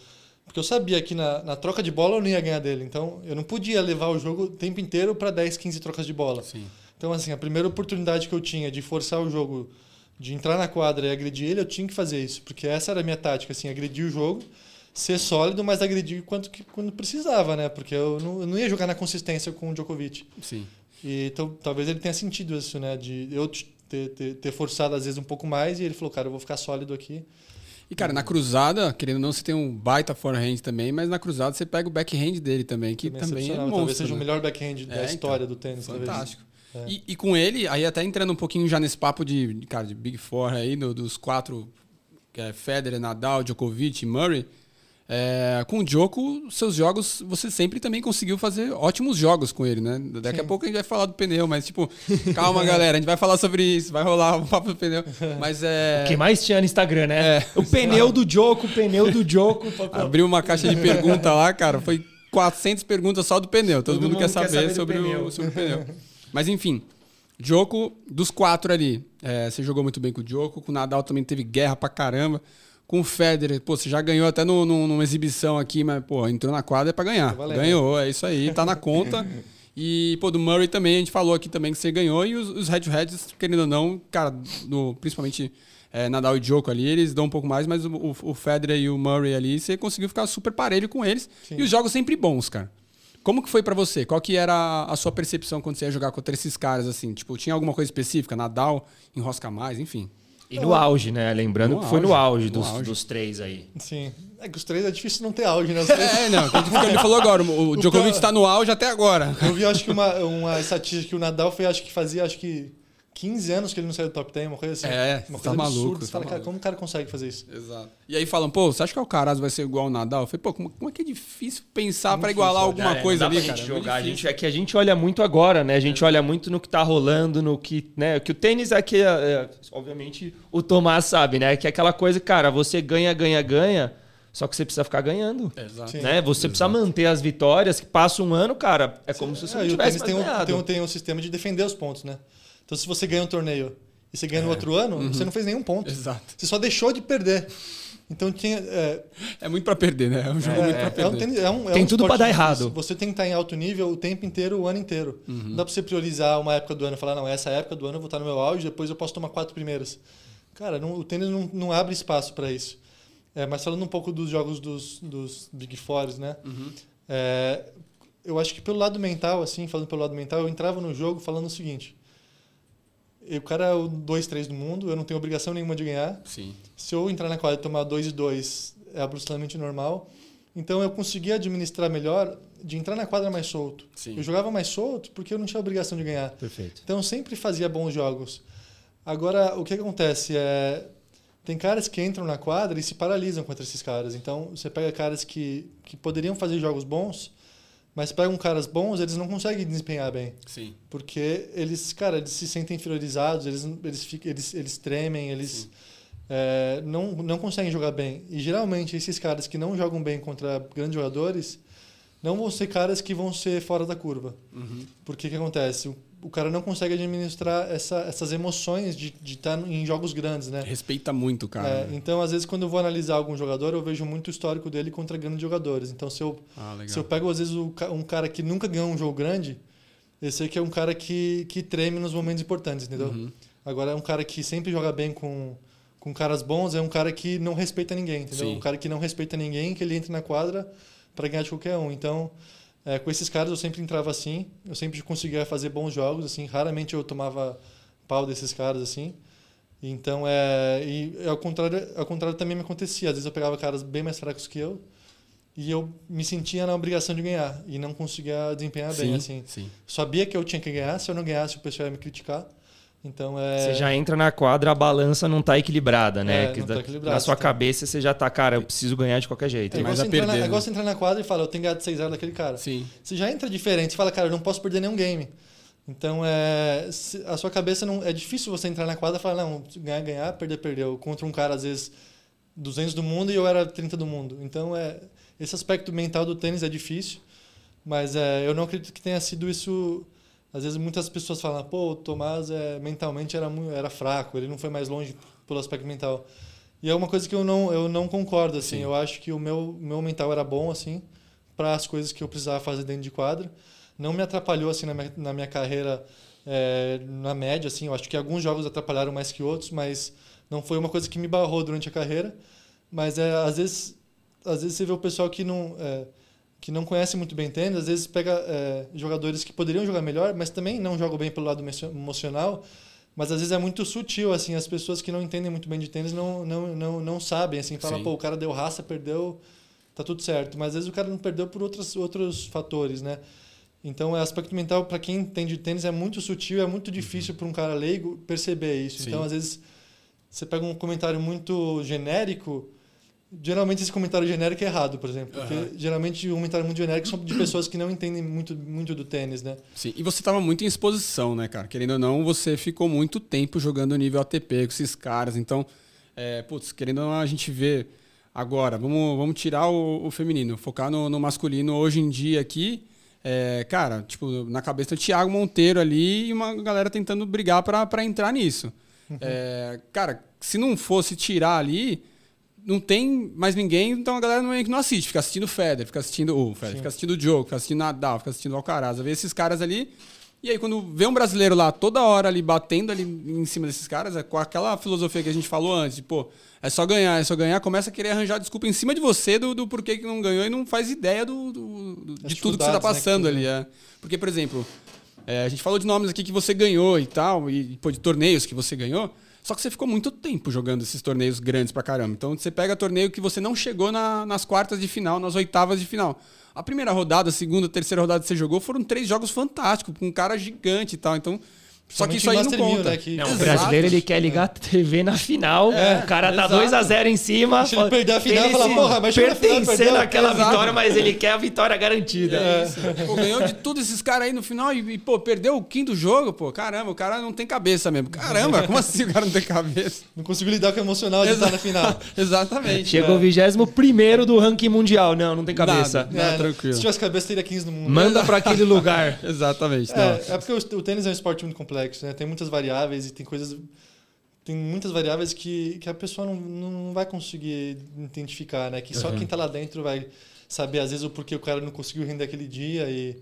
Porque eu sabia que na, na troca de bola eu não ia ganhar dele. Então eu não podia levar o jogo o tempo inteiro para 10, 15 trocas de bola. Sim. Então, assim, a primeira oportunidade que eu tinha de forçar o jogo, de entrar na quadra e agredir ele, eu tinha que fazer isso. Porque essa era a minha tática, assim, agredir o jogo, ser sólido, mas agredir quanto que, quando precisava, né? Porque eu não, eu não ia jogar na consistência com o Djokovic. Sim. E então, talvez ele tenha sentido isso, né? De eu ter, ter, ter forçado às vezes um pouco mais e ele falou, cara, eu vou ficar sólido aqui. E, cara, na cruzada, querendo ou não, você tem um baita forehand também, mas na cruzada você pega o backhand dele também, que também, é excepcional. monstro. Talvez seja o né? melhor backhand da É, história então. do tênis. talvez. É. E, e com ele, aí até entrando um pouquinho já nesse papo de, cara, de Big Four aí, do- dos quatro, que é Federer, Nadal, Djokovic e Murray, é, com o Djoko, seus jogos, você sempre também conseguiu fazer ótimos jogos com ele, né? Daqui a Sim. pouco a gente vai falar do pneu, mas tipo, calma galera, a gente vai falar sobre isso, vai rolar o papo do pneu, mas é... O que mais tinha no Instagram, né? É. O pneu do Joko, o pneu do Joko. Abriu uma caixa de pergunta lá, cara, foi 400 perguntas só do pneu. Todo, Todo mundo, mundo quer quer saber, saber do sobre. O, sobre o pneu. Mas enfim, Djoko, dos quatro ali, é, você jogou muito bem com o Djoko, com o Nadal também teve guerra pra caramba. Com o Federer, pô, você já ganhou até no, no- numa exibição aqui, mas, pô, entrou na quadra é pra ganhar. Tá valendo. Ganhou, é isso aí, tá na conta. E, pô, do Murray também, a gente falou aqui também que você ganhou. E os, os head-to-heads, querendo ou não, cara, no, principalmente é, Nadal e Djoko ali, eles dão um pouco mais, mas o, o, o Federer e o Murray ali, você conseguiu ficar super parelho com eles. Sim. E os jogos sempre bons, cara. Como que foi pra você? Qual que era a, sua percepção quando você ia jogar contra esses caras, assim? Tipo, tinha alguma coisa específica? Nadal, enrosca mais, enfim. E no auge, né? Lembrando No que foi no auge, auge no dos, auge. dos três aí. Sim. É que os três é difícil não ter auge, né? Os três- É, não, que ele falou agora, o, o Djokovic cara- tá no auge até agora. Eu vi, acho que uma, uma estatística que o Nadal foi, acho que fazia, acho que 15 anos que ele não saiu do top 10, uma coisa assim. É, uma tá coisa maluco, absurda. Você tá fala, cara, maluco. como o cara consegue fazer isso? Exato. E aí falam, pô, você acha que o Alcaraz vai ser igual ao Nadal? Eu falei, pô, como, como é que é difícil pensar Muito pra igualar difícil, alguma Cara, coisa não dá ali, pra cara? gente É jogar. A difícil. gente, é que a gente olha muito agora, né? A gente olha muito no que tá rolando, no que, né? Que o tênis aqui, é, é, obviamente, o Tomás sabe, né? Que é aquela coisa, cara, você ganha, ganha, ganha, só que você precisa ficar ganhando. Exato. Sim. Né? Você precisa manter as vitórias, que passa um ano, cara, é como se você É, não e o tivesse tem um, tem, um, tem um sistema de defender os pontos, né? Então, se você ganha um torneio e você ganha no outro ano, você não fez nenhum ponto. Exato. Você só deixou de perder. Então, tinha. É, É muito pra perder, né? É um jogo muito pra é, perder. um tênis- é um- é Tem um tudo pra esporte dar difícil. errado. Você tem que estar em alto nível o tempo inteiro, o ano inteiro. Não dá pra você priorizar uma época do ano e falar, não, essa época do ano eu vou estar no meu auge, depois eu posso tomar quatro primeiras. Cara, não- o tênis não, não abre espaço para isso. É, mas falando um pouco dos jogos dos, dos Big Fours, né? É, eu acho que pelo lado mental, assim, falando pelo lado mental, eu entrava no jogo falando o seguinte. O cara é o 2-3 do mundo, eu não tenho obrigação nenhuma de ganhar Sim. se eu entrar na quadra e tomar 2 e 2 é absolutamente normal. Então eu conseguia administrar melhor de entrar na quadra mais solto. Sim. Eu jogava mais solto porque eu não tinha obrigação de ganhar. Perfeito. Então eu sempre fazia bons jogos. Agora, o que acontece é. Tem caras que entram na quadra e se paralisam contra esses caras. Então você pega caras que, que poderiam fazer jogos bons, mas pegam caras bons, eles não conseguem desempenhar bem. Sim. Porque eles, cara, eles se sentem inferiorizados, eles, eles, ficam, eles, eles tremem, eles é, não, não conseguem jogar bem. E geralmente esses caras que não jogam bem contra grandes jogadores não vão ser caras que vão ser fora da curva. Uhum. Porque o que acontece? O, o cara não consegue administrar essa, essas emoções de estar em jogos grandes, né? Respeita muito, cara. É, então, às vezes, quando eu vou analisar algum jogador, eu vejo muito o histórico dele contra grandes jogadores. Então, se eu, Ah, se eu pego, às vezes, um cara que nunca ganhou um jogo grande, eu sei que é um cara que, que treme nos momentos importantes, entendeu? Uhum. Agora, é um cara que sempre joga bem com, com caras bons, é um cara que não respeita ninguém, entendeu? Sim. Um cara que não respeita ninguém, que ele entra na quadra para ganhar de qualquer um. Então, É, com esses caras eu sempre entrava assim, eu sempre conseguia fazer bons jogos, assim, raramente eu tomava pau desses caras assim. Então é e ao contrário, ao contrário também me acontecia, às vezes eu pegava caras bem mais fracos que eu e eu me sentia na obrigação de ganhar e não conseguia desempenhar sim, bem assim. Sim. Sabia que eu tinha que ganhar, se eu não ganhasse o pessoal ia me criticar. Então é Você já entra na quadra, a balança não tá equilibrada, né? É, tá da- equilibrado, na sua tá. cabeça você já tá, cara, eu preciso ganhar de qualquer jeito. É mais a na, perder, é igual né? você entrar na quadra e falar, eu tenho de 6 0 daquele cara. Sim. Você já entra diferente, você fala, cara, eu não posso perder nenhum game. Então, é, a sua cabeça não. É difícil você entrar na quadra e falar, não, ganhar, ganhar, perder, perdeu. Contra um cara, às vezes, 200 do mundo e eu era 30 do mundo. Então, é, esse aspecto mental do tênis é difícil, mas é, eu não acredito que tenha sido isso. Às vezes, muitas pessoas falam, pô, o Tomás é, mentalmente era, era fraco, ele não foi mais longe pelo aspecto mental. E é uma coisa que eu não, eu não concordo, assim. Sim. Eu acho que o meu, meu mental era bom, assim, para as coisas que eu precisava fazer dentro de quadra. Não me atrapalhou, assim, na minha, na minha carreira, é, na média, assim. Eu acho que alguns jogos atrapalharam mais que outros, mas não foi uma coisa que me barrou durante a carreira. Mas, é, às vezes, às vezes você vê o pessoal que não... é, que não conhece muito bem tênis, às vezes pega é, jogadores que poderiam jogar melhor, mas também não jogam bem pelo lado emocio- emocional, mas às vezes é muito sutil, assim, as pessoas que não entendem muito bem de tênis não, não, não, não sabem, assim, fala, Sim. pô, o cara deu raça, perdeu, tá tudo certo, mas às vezes o cara não perdeu por outros, outros fatores, né? Então, o aspecto mental, para quem entende de tênis, é muito sutil, é muito difícil para um cara leigo perceber isso. Sim. Então, às vezes, você pega um comentário muito genérico, geralmente esse comentário genérico é errado, por exemplo. Porque geralmente um comentário muito genérico são de pessoas que não entendem muito, muito do tênis, né? Sim, e você tava muito em exposição, né, cara? Querendo ou não, você ficou muito tempo jogando nível ATP com esses caras. Então, é, putz, querendo ou não, a gente vê agora, vamos, vamos tirar o, o feminino, focar no, no masculino hoje em dia aqui. É, cara, tipo, na cabeça do Thiago Monteiro ali e uma galera tentando brigar pra entrar nisso. É, cara, se não fosse tirar ali, não tem mais ninguém, então a galera não, não assiste. Fica assistindo o Federer, fica assistindo o Federer, Sim. fica assistindo o Djokovic, fica assistindo o Nadal, fica assistindo o Alcaraz. Vê esses caras ali. E aí, quando vê um brasileiro lá toda hora ali batendo ali em cima desses caras, é com aquela filosofia que a gente falou antes, de, pô, é só ganhar, é só ganhar, começa a querer arranjar desculpa em cima de você do, do porquê que não ganhou e não faz ideia do, do- do- Das de tudo que você tá né, passando que ali. É. Porque, por exemplo, é, a gente falou de nomes aqui que você ganhou e tal, e pô, de torneios que você ganhou. Só que você ficou muito tempo jogando esses torneios grandes pra caramba. Então você pega torneio que você não chegou na- nas quartas de final, nas oitavas de final. A primeira rodada, a segunda, a terceira rodada que você jogou foram três jogos fantásticos, com um cara gigante e tal. Então. Só que isso aí não Master mil, conta. né, que- Não, o brasileiro ele quer ligar a TV na final, É, o cara tá exato. 2x0 em cima. Se ele perder a final, ele fala, "Porra, mas pertencer perdeu." naquela Exato. vitória, mas ele quer a vitória garantida. Pô, ganhou de tudo esses caras aí no final e, e, pô, perdeu o quinto jogo, pô. Caramba, o cara não tem cabeça mesmo. Caramba, como assim o cara não tem cabeça? Não consigo lidar com o emocional de estar na final. Exatamente. Chegou o 21 do ranking mundial. Não, não tem cabeça. Nada. Não, É, tranquilo. Se tivesse cabeça, teria 15 no mundo. Manda pra aquele lugar. Exatamente. É, é porque o, o tênis é um esporte muito complexo, né? Tem muitas variáveis e tem coisas. Tem muitas variáveis que, que a pessoa não, não vai conseguir identificar, né? Que só quem tá lá dentro vai saber, às vezes, o porquê o cara não conseguiu render aquele dia. E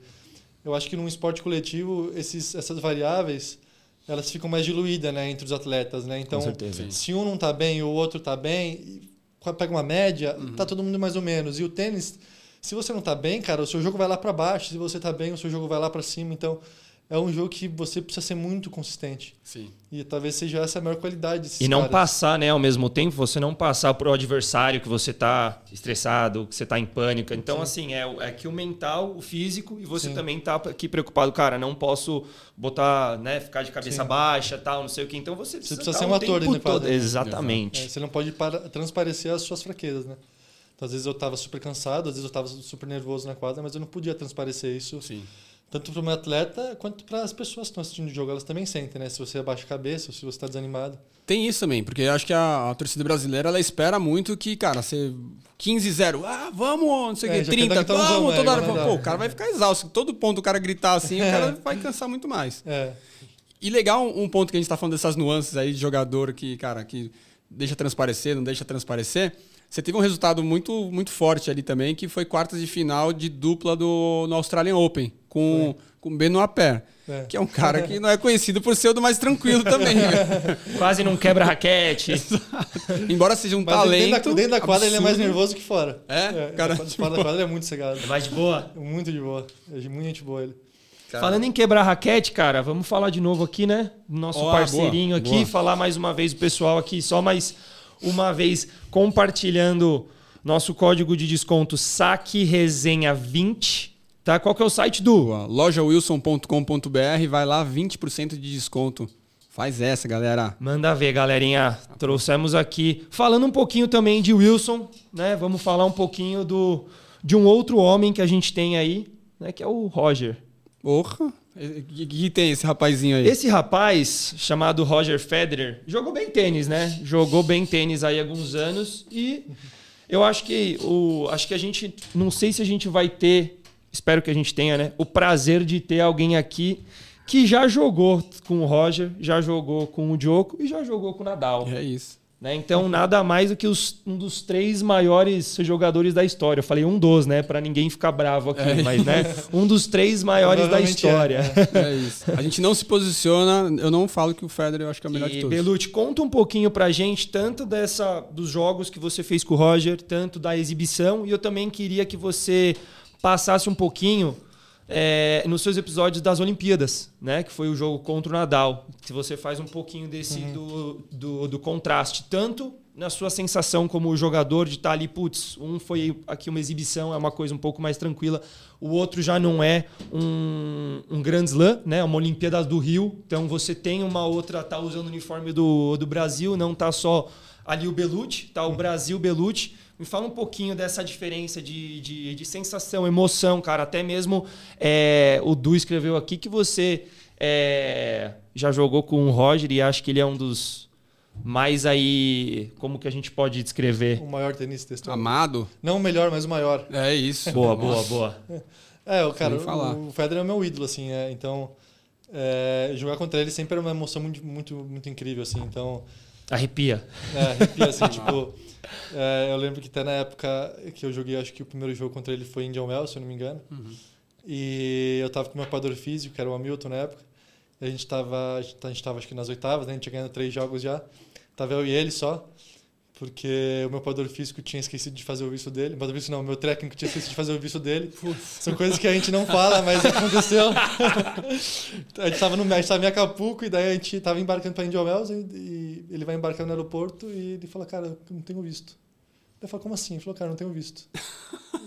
eu acho que num esporte coletivo, esses, essas variáveis elas ficam mais diluídas, né? Entre os atletas, né? Então, certeza. se um não tá bem e o outro tá bem, pega uma média, tá todo mundo mais ou menos. E o tênis, se você não tá bem, cara, o seu jogo vai lá para baixo. Se você tá bem, o seu jogo vai lá para cima. Então, é um jogo que você precisa ser muito consistente. Sim. E talvez seja essa a maior qualidade desses E não caras. passar, né, ao mesmo tempo, você não passar pro adversário que você tá estressado, que você tá em pânico. Então, assim, é, é que o mental, o físico, e você Sim. também tá aqui preocupado, cara, não posso botar, né, ficar de cabeça Sim. baixa, tal, não sei o que. Então você precisa, precisa tá ser um ator tempo dentro todo. né? Exatamente. É, você não pode para- transparecer as suas fraquezas, né? Então, às vezes eu tava super cansado, às vezes eu tava super nervoso na quadra, mas eu não podia transparecer isso Sim. Tanto para o meu atleta quanto para as pessoas que estão assistindo o jogo. Elas também sentem, né? Se você abaixa a cabeça, ou se você está desanimado. Tem isso também, porque eu acho que a, a torcida brasileira ela espera muito que, cara, você 15-0, ah, vamos, não sei o É, quê, já 30, quer dar vamos, então, toda é, hora. dá. Pô, o cara vai ficar exausto. Todo ponto o cara gritar assim, o cara vai cansar muito mais. É, E legal um ponto que a gente tá falando dessas nuances aí de jogador que, cara, que deixa transparecer, não deixa transparecer. Você teve um resultado muito, muito forte ali também, que foi quartas de final de dupla do, no Australian Open, com, com Benoit Paire. É. Que é um cara que não é conhecido por ser o do mais tranquilo também. Né? Quase não quebra raquete. Embora seja um Mas talento. Dentro da, dentro da quadra ele é mais nervoso que fora. É? é cara, fora da quadra ele é muito cegado. É mais de boa? Muito de boa. É muito gente boa ele. Cara. Falando em quebrar raquete, cara, vamos falar de novo aqui, né? Nosso oh, parceirinho boa, aqui, boa. falar mais uma vez o pessoal aqui, só mais uma vez compartilhando nosso código de desconto Saque Resenha 20 Tá? Qual que é o site do? lojawilson.com.br, vai lá, 20% de desconto. Faz essa, galera. Manda ver, galerinha. Trouxemos aqui. Falando um pouquinho também de Wilson, né? Vamos falar um pouquinho do, de um outro homem que a gente tem aí, né? Que é o Roger. Porra! O que, que tem esse rapazinho aí? Esse rapaz, chamado Roger Federer, jogou bem tênis, né? Jogou bem tênis aí há alguns anos e eu acho que o acho que a gente não sei se a gente vai ter espero que a gente tenha, né? O prazer de ter alguém aqui que já jogou com o Roger, já jogou com o Djoko e já jogou com o Nadal. É isso. Né? Então, nada mais do que os, um dos três maiores jogadores da história. Eu falei um dos, né? Para ninguém ficar bravo aqui, é. mas né? um dos três maiores da história. É. é. isso. A gente não se posiciona, eu não falo que o Federer eu acho que é o melhor e, de todos. Belucci, conta um pouquinho pra gente, tanto dessa dos jogos que você fez com o Roger, tanto da exibição, e eu também queria que você passasse um pouquinho é, nos seus episódios das Olimpíadas, né? Que foi o jogo contra o Nadal. Se você faz um pouquinho desse uhum. do, do, do, contraste, tanto na sua sensação como jogador de estar ali, putz, um foi aqui uma exibição, é uma coisa um pouco mais tranquila, o outro já não é um, um Grand Slam, né? Uma Olimpíada do Rio. Então você tem uma outra, tá usando o uniforme do, do Brasil, não tá só ali o Belucci, tá o uhum. Brasil Belucci. Me fala um pouquinho dessa diferença de, de, de sensação, emoção, cara. Até mesmo é, o Du escreveu aqui que você é, já jogou com o Roger e acho que ele é um dos mais aí. Como que a gente pode descrever? O maior tenista história. Amado? Não o melhor, mas o maior. É isso. Boa, boa, boa. É, o cara, o, o Federer é o meu ídolo, assim, é, então. É, jogar contra ele sempre é uma emoção muito, muito, muito incrível, assim. Então. Arrepia. É, arrepia, assim, tipo. É, eu lembro que até na época que eu joguei, acho que o primeiro jogo contra ele foi Indian Wells, se eu não me engano. Uhum. E eu tava com meu padrão físico, que era o Hamilton na época. A gente tava, a gente tava acho que nas oitavas, né? A gente tinha ganhado três jogos já. Tava eu e ele só. Porque o meu padrão físico tinha esquecido de fazer o visto dele. Padrão físico não, o meu técnico tinha esquecido de fazer o visto dele. São coisas que a gente não fala, mas aconteceu. a gente tava, no, a gente tava em Acapulco e daí a gente tava embarcando para Indian Wells e, e, ele vai embarcar no aeroporto e ele fala, cara, eu não tenho visto. Eu falo, como assim? Ele falou, cara, não tenho visto.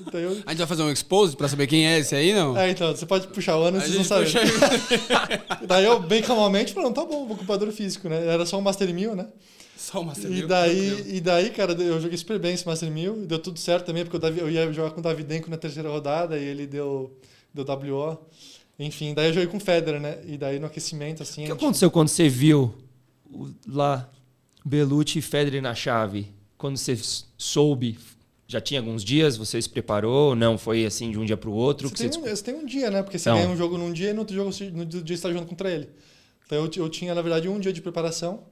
Então eu... A gente vai fazer um expose pra saber quem é esse aí, não? É, então, você pode puxar o ano, vocês não sabem. Puxa... daí eu, bem calmamente, falei, não, tá bom, vou com o padrão físico, né? Era só um Master 1000, né? Só o Master e daí, e daí, cara, eu joguei super bem esse Master 1000. Deu tudo certo também, porque eu ia jogar com o Davidenko na terceira rodada e ele deu, deu WO. Enfim, daí eu joguei com o Federer, né? E daí no aquecimento, assim... O que gente... aconteceu quando você viu lá Belucci e Federer na chave? Quando você soube já tinha alguns dias, você se preparou? Não, foi assim de um dia para o outro? Você, tem, você... Um, você tem um dia, né? Porque você então. ganha um jogo num dia e no outro jogo no dia você está jogando contra ele. Então eu, eu tinha, na verdade, um dia de preparação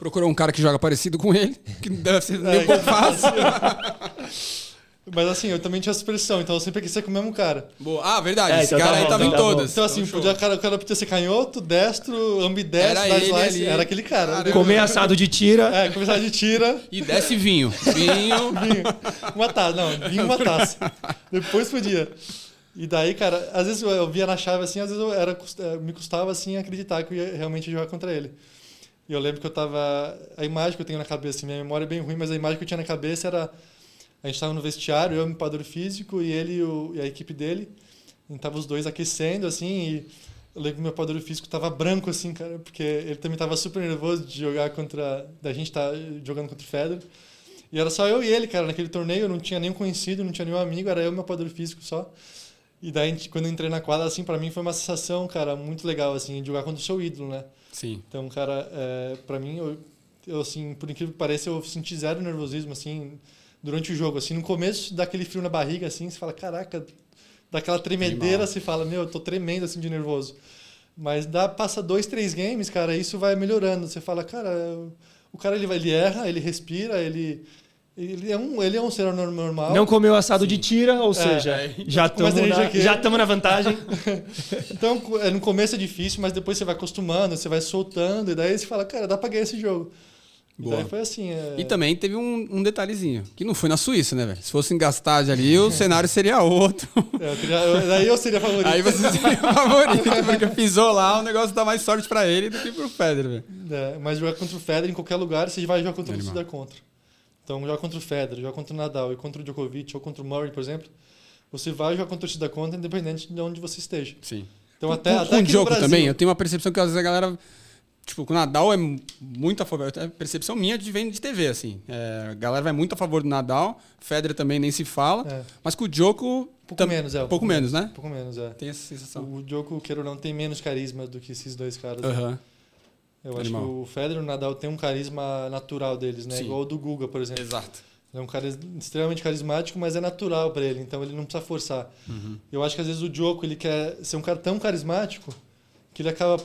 Procurou um cara que joga parecido com ele, que deve ser meio é, pouco fácil. Mas assim, eu também tinha supressão, então eu sempre quis ser com o mesmo cara. Boa. Ah, verdade. É, esse então cara tá aí tava então, em todas. Então, assim, então, podia, cara, o cara podia ser canhoto, destro, ambidestro, era, ele slice, era aquele cara. Caramba. Comer assado de tira. É, comer assado de tira. E desce vinho. Vinho. vinho. Uma taça, não, vinho uma taça. Depois podia. E daí, cara, às vezes eu via na chave assim, às vezes eu era, eh, me custava assim acreditar que eu ia realmente jogar contra ele. E eu lembro que eu tava. A imagem que eu tenho na cabeça, assim, minha memória é bem ruim, mas a imagem que eu tinha na cabeça era. A gente estava no vestiário, eu, meu padrão físico, e ele o, e a equipe dele. A gente tava os dois aquecendo, assim, e eu lembro que meu padrão físico tava branco, assim, cara, porque ele também tava super nervoso de jogar contra. da gente tá jogando contra o Federer. E era só eu e ele, cara, naquele torneio, eu não tinha nenhum conhecido, não tinha nenhum amigo, era eu e meu padrão físico só. E daí, quando eu entrei na quadra, assim, para mim foi uma sensação, cara, muito legal, assim, de jogar contra o seu ídolo, né? Sim. Então, cara, é, para mim, eu, eu, assim, por incrível que pareça, eu senti zero nervosismo, assim, durante o jogo. Assim, no começo, dá aquele frio na barriga, assim, você fala, caraca, daquela tremedeira, você fala, meu, eu tô tremendo, assim, de nervoso. Mas dá, passa dois, três games, cara, isso vai melhorando. Você fala, cara, o cara, ele, vai, ele erra, ele respira, ele Ele é um, ele é um ser normal. Não comeu assado de tira, ou seja, é. já estamos na, que na vantagem. Então, é, no começo é difícil, mas depois você vai acostumando, você vai soltando, e daí você fala, cara, dá pra ganhar esse jogo. E Boa. daí foi assim. é- E também teve um, um detalhezinho, que não foi na Suíça, né, velho? Se fosse em Gastad ali, o cenário seria outro. É, eu queria- eu- daí eu seria favorito. Aí você seria favorito, porque pisou lá, o negócio dá mais sorte pra ele do que pro Federer, velho. É, mas jogar contra o Federer em qualquer lugar, você vai jogar contra o torcida contra. Então, jogar contra o Federer, jogar contra o Nadal e contra o Djokovic ou contra o Murray, por exemplo, você vai jogar contra a torcida contra, independente de onde você esteja. Sim. Então, até, com, até com o jogo Brasil, também, eu tenho uma percepção que às vezes a galera. Tipo, com o Nadal é muito a favor. É percepção minha de vem de TV, assim. É, a galera vai muito a favor do Nadal, Federer também nem se fala. É. Mas com o Djoko. Um pouco tam- menos, é. Pouco menos, né? Um pouco menos, é. Tem essa sensação. O Djoko, queira ou não, tem menos carisma do que esses dois caras. né? Eu acho Animal. que o Federer e o Nadal tem um carisma natural deles, né? Sim. Igual o do Guga, por exemplo. Exato. Ele é um cara extremamente carismático, mas é natural para ele, então ele não precisa forçar. Uhum. Eu acho que às vezes o Djoko ele quer ser um cara tão carismático que ele acaba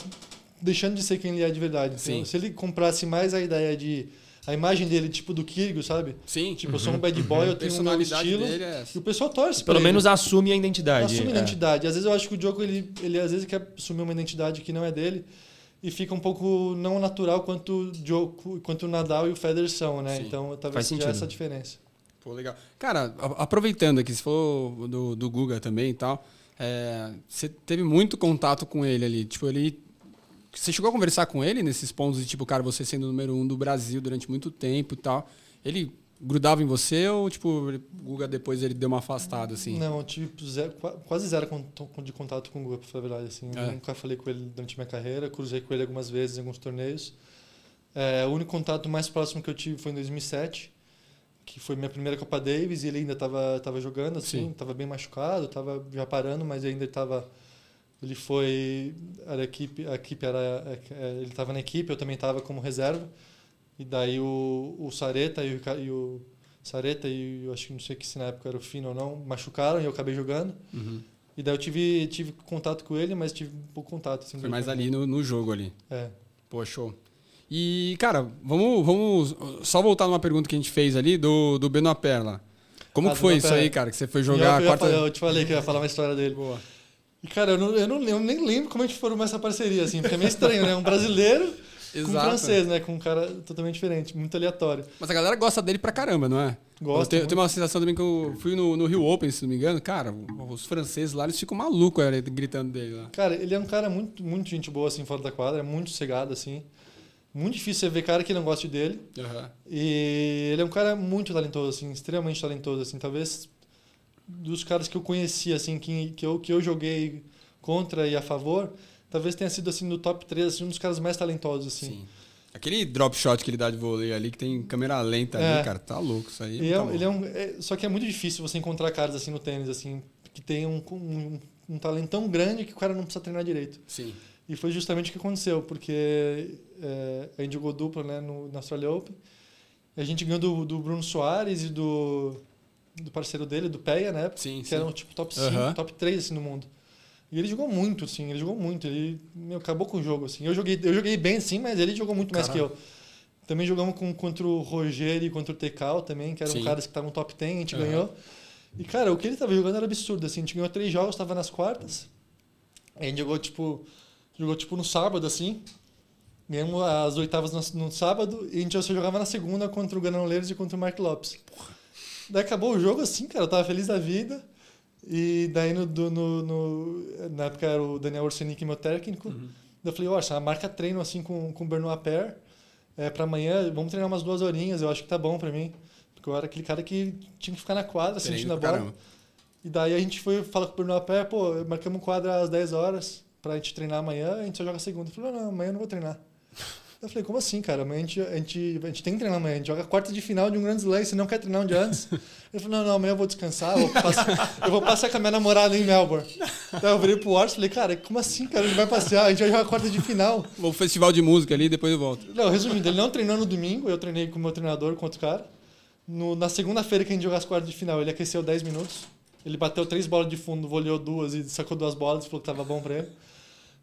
deixando de ser quem ele é de verdade. Então, Sim. se ele comprasse mais a ideia de a imagem dele tipo do Kyrgios, sabe? Sim. Tipo, eu sou um bad boy, a eu tenho um meu personalidade estilo. dele é E o pessoal torce Pelo pra menos ele. assume a identidade. assume a É. identidade. Às vezes eu acho que o Djoko ele, ele às vezes quer assumir uma identidade que não é dele e fica um pouco não natural quanto o Djoko, quanto o Nadal e o Federer são, né? Sim. Então talvez seja essa a diferença. Pô, legal. Cara, aproveitando aqui, você falou do, do Guga também e tal. é, você teve muito contato com ele ali. Tipo, ele. Você chegou a conversar com ele nesses pontos de, tipo, cara, você sendo o número um do Brasil durante muito tempo e tal. Ele grudava em você ou, tipo, o Guga depois ele deu uma afastada, assim? Não, eu tive zero- qua- quase zero de contato com o Guga, pra falar a verdade. Assim. É. nunca falei com ele durante minha carreira, cruzei com ele algumas vezes em alguns torneios. É, o único contato mais próximo que eu tive foi em 2007, que foi minha primeira Copa Davis e ele ainda estava tava jogando, assim, Sim. estava bem machucado, estava já parando, mas ainda estava... Ele foi... Era a equipe, a equipe era... é, Ele estava na equipe, eu também estava como reserva. E daí o, o Sareta e o, e o Sareta e eu acho que não sei que se na época era o Fino ou não, machucaram e eu acabei jogando. Uhum. E daí eu tive, tive contato com ele, mas tive pouco contato. Assim, Foi mais ali no, no jogo ali. É. Pô, show. E, cara, vamos, vamos só voltar numa pergunta que a gente fez ali do, do Benoit Perla. Como Ah, que foi isso aí, cara? Que você foi jogar eu, a eu, quarta... eu te falei que eu ia falar uma história dele. Boa. E, cara, eu, não, eu, não, eu nem lembro como a gente formou essa parceria, assim, porque é meio estranho, né? Um brasileiro com um Exato. francês, né? Com um cara totalmente diferente, muito aleatório. Mas a galera gosta dele pra caramba, não é? Gosta Eu tenho, eu muito. tenho uma sensação também que eu fui no, no Rio Open, se não me engano. Cara, os franceses lá, eles ficam malucos é, gritando dele lá. Cara, ele é um cara muito, muito gente boa, assim, fora da quadra, é muito cegado, assim. Muito difícil você ver cara que não goste dele. E ele é um cara muito talentoso, assim, extremamente talentoso, assim, talvez dos caras que eu conheci, assim, que, que, eu, que eu joguei contra e a favor, talvez tenha sido, assim, no top 3, assim, um dos caras mais talentosos, assim. Sim. Aquele drop shot que ele dá de vôlei ali, que tem câmera lenta É. ali, cara, tá louco isso aí. É, tá ele é um, é- só que é muito difícil você encontrar caras, assim, no tênis, assim, que tem um, um, um talento tão grande que o cara não precisa treinar direito. Sim. E foi justamente o que aconteceu, porque é, a gente jogou dupla né, no, na Australia Open. E a gente ganhou do, do Bruno Soares e do, do parceiro dele, do Peia, né? Sim, que sim. eram tipo top 5, Aham. top 3 assim, no mundo. E ele jogou muito, assim, ele jogou muito. Ele meu, acabou com o jogo, assim. Eu joguei, eu joguei bem, sim, mas ele jogou muito mais que eu. Também jogamos com, contra o Rogério e contra o Tekal também, que eram Sim. caras que estavam top 10, a gente Aham. ganhou. E, cara, o que ele tava jogando era absurdo, assim. A gente ganhou três jogos, tava nas quartas. A gente jogou, tipo, jogou, tipo, no sábado, assim. Ganhamos as oitavas no, no sábado e a gente só jogava na segunda contra o Granoleiros e contra o Mark Lopes. Daí acabou o jogo assim, cara. Eu tava feliz da vida. E daí, no, no, no- na época, era o Daniel Orsenic meu técnico. Uhum. Eu falei, ó, marca treino assim com, com o Benoit Paire. É, pra amanhã, vamos treinar umas duas horinhas. Eu acho que tá bom pra mim. Porque eu era aquele cara que tinha que ficar na quadra, Treino sentindo a pra bola. caramba. E daí a gente foi falar com o Benoit Paire, pô, marcamos um quadra às 10 horas pra gente treinar amanhã, a gente só joga segunda. Ele falou, não, amanhã eu não vou treinar. Eu falei, como assim, cara? Amanhã a gente, a gente, a gente tem que treinar amanhã. A gente joga a quarta de final de um grande slam, você não quer treinar um dia antes? Ele falou, não, não, amanhã eu vou descansar, eu vou passar, eu vou passear com a minha namorada em Melbourne. Então eu virei pro Ors e falei, cara, como assim, cara? Ele vai passear, a gente vai jogar a quarta de final. Vou pro festival de música ali, depois eu volto. Não, resumindo, ele não treinou no domingo, eu treinei com o meu treinador, com outro cara. No- na segunda-feira que a gente jogou as quartas de final, ele aqueceu 10 minutos. Ele bateu três bolas de fundo, voleou duas e sacou duas bolas falou que tava bom pra ele.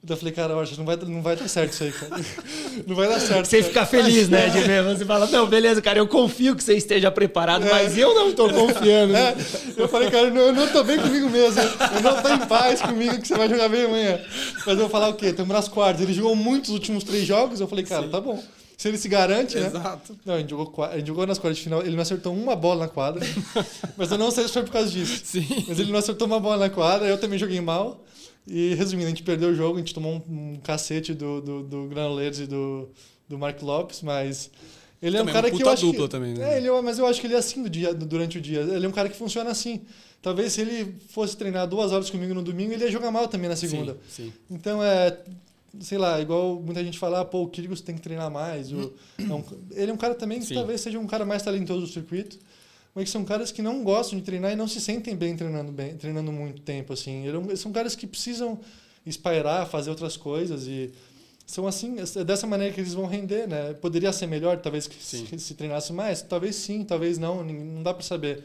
Então eu falei, cara, eu acho que não vai, não vai dar certo isso aí, cara. Não vai dar certo. Você cara. fica feliz, né, de ver. Você fala, não, beleza, cara, eu confio que você esteja preparado, É. mas eu não tô confiando. É, eu falei, cara, eu não, eu não tô bem comigo mesmo. Eu não tô em paz comigo que você vai jogar bem amanhã. Mas eu vou falar o quê? Estamos nas quartas. Ele jogou muitos os últimos três jogos. Eu falei, cara, tá bom. Se ele se garante, né? Exato. Não, a gente, jogou, a gente jogou nas quartas de final. Ele não acertou uma bola na quadra. mas eu não sei se foi por causa disso. Sim. Mas ele não acertou uma bola na quadra. Eu também joguei mal. E resumindo, a gente perdeu o jogo. A gente tomou um, um cacete do, do, do e do, do Mark Lopes. Mas ele é um cara uma que eu acho dupla que, também, né? É, ele é, mas eu acho que ele é assim do dia, durante o dia. Ele é um cara que funciona assim. Talvez se ele fosse treinar duas horas comigo no domingo, ele ia jogar mal também na segunda. Sim, sim. Então é, sei lá, igual muita gente fala, ah, pô, o Kyrgios tem que treinar mais. O- é um- ele é um cara também que Sim. talvez seja um cara mais talentoso do circuito, mas que são caras que não gostam de treinar e não se sentem bem treinando bem, treinando muito tempo assim. Ele um- são caras que precisam espairar, fazer outras coisas e são assim, é dessa maneira que eles vão render, né? Poderia ser melhor, talvez que Sim. se, se treinasse mais, talvez sim, talvez não, não dá para saber.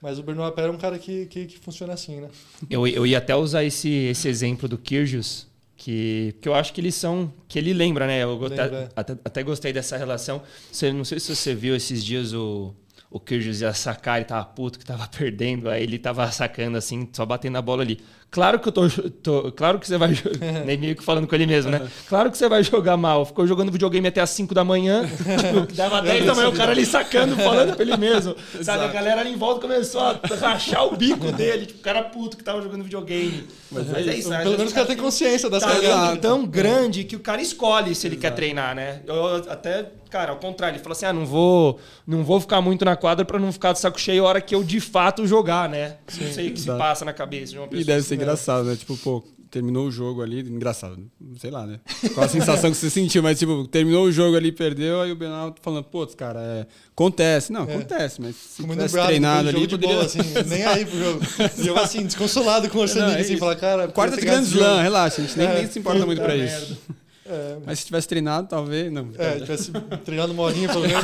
Mas o Benoit Paire é um cara que, que, que funciona assim, né? Eu, eu ia até usar esse, esse exemplo do Kyrgios, que, que eu acho que eles são. que ele lembra, né? Eu Lembra, até, é. até, até gostei dessa relação. Você, não sei se você viu esses dias o. O Kyrgios ia sacar, ele tava puto que tava perdendo, aí ele tava sacando assim, só batendo a bola ali. Claro que eu tô. tô- claro que você vai. nem meio que falando com ele mesmo, né? Claro que você vai jogar mal. Ficou jogando videogame até as 5 da manhã, dava 10 da manhã, o cara ali sacando, falando pra ele mesmo. Sabe, a galera ali em volta começou a rachar o bico dele, tipo, o cara puto que tava jogando videogame. Mas, é isso, às Pelo menos o cara tem consciência das tá coisas. tão, tão grande que o cara escolhe se ele quer treinar, né? Eu até, cara, ao contrário, ele fala assim: ah, não vou, não vou ficar muito na quadra pra não ficar de saco cheio a hora que eu de fato jogar, né? não sei o que se passa na cabeça de uma pessoa. E deve ser engraçado, né? Tipo, pô, terminou o jogo ali, engraçado, sei lá, né? Qual a sensação que você sentiu, mas tipo, terminou o jogo ali, perdeu, aí o Benal falando, putz, cara, é, acontece. Não, acontece, mas se Comendo tivesse brado, treinado jogo ali, de poderia... bola, assim, nem aí pro jogo. E eu, assim, desconsolado com o Orçaninho, é assim, isso. falar, cara... Quarta de podia ter Grand ganhado esse jogo. Slam, relaxa, a gente nem, É, nem se importa muito pra merda. isso. É, Mas se tivesse treinado, talvez, não. é, tivesse treinado uma horinha, pelo menos.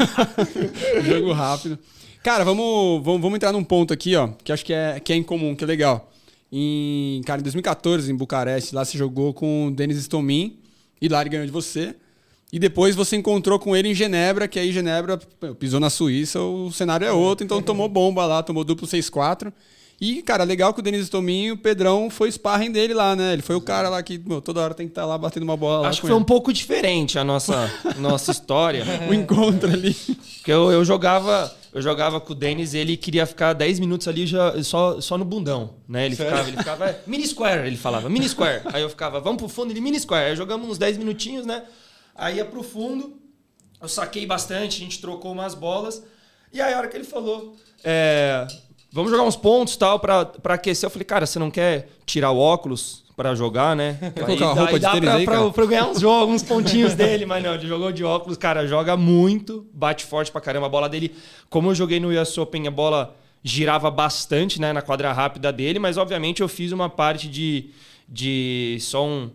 Jogo rápido. Cara, vamos, vamos, vamos entrar num ponto aqui, ó, que acho que é, que é incomum, que é legal. Em, cara, em 2014, em Bucareste, lá você jogou com o Denis Stomin e lá ele ganhou de você. E depois você encontrou com ele em Genebra, que aí Genebra pisou na Suíça, o cenário é outro, então tomou bomba lá, tomou duplo 6-4. E, cara, legal que o Denis Stomin e o Pedrão foi sparring dele lá, né? Ele foi o cara lá que meu, toda hora tem que estar lá batendo uma bola lá Acho que foi ele. um pouco diferente a nossa, nossa história. um encontro ali. Porque eu, eu jogava. Eu jogava com o Denis ele queria ficar 10 minutos ali já, só, só no bundão, né? Ele Sério? ficava, ele ficava, "É, mini square, ele falava, mini square. Aí eu ficava, vamos pro fundo, ele mini square. Aí jogamos uns 10 minutinhos, né? Aí ia pro fundo, eu saquei bastante, a gente trocou umas bolas. E aí a hora que ele falou, é, vamos jogar uns pontos tal pra, pra aquecer, eu falei, cara, você não quer tirar o óculos pra jogar, né? Quer colocar uma roupa de dá tênis pra, aí, pra, pra eu ganhar uns jogos, uns pontinhos dele, mas não, ele jogou de óculos, cara, joga muito, bate forte pra caramba. A bola dele, como eu joguei no US Open, a bola girava bastante, né, na quadra rápida dele, mas obviamente eu fiz uma parte de, de só um,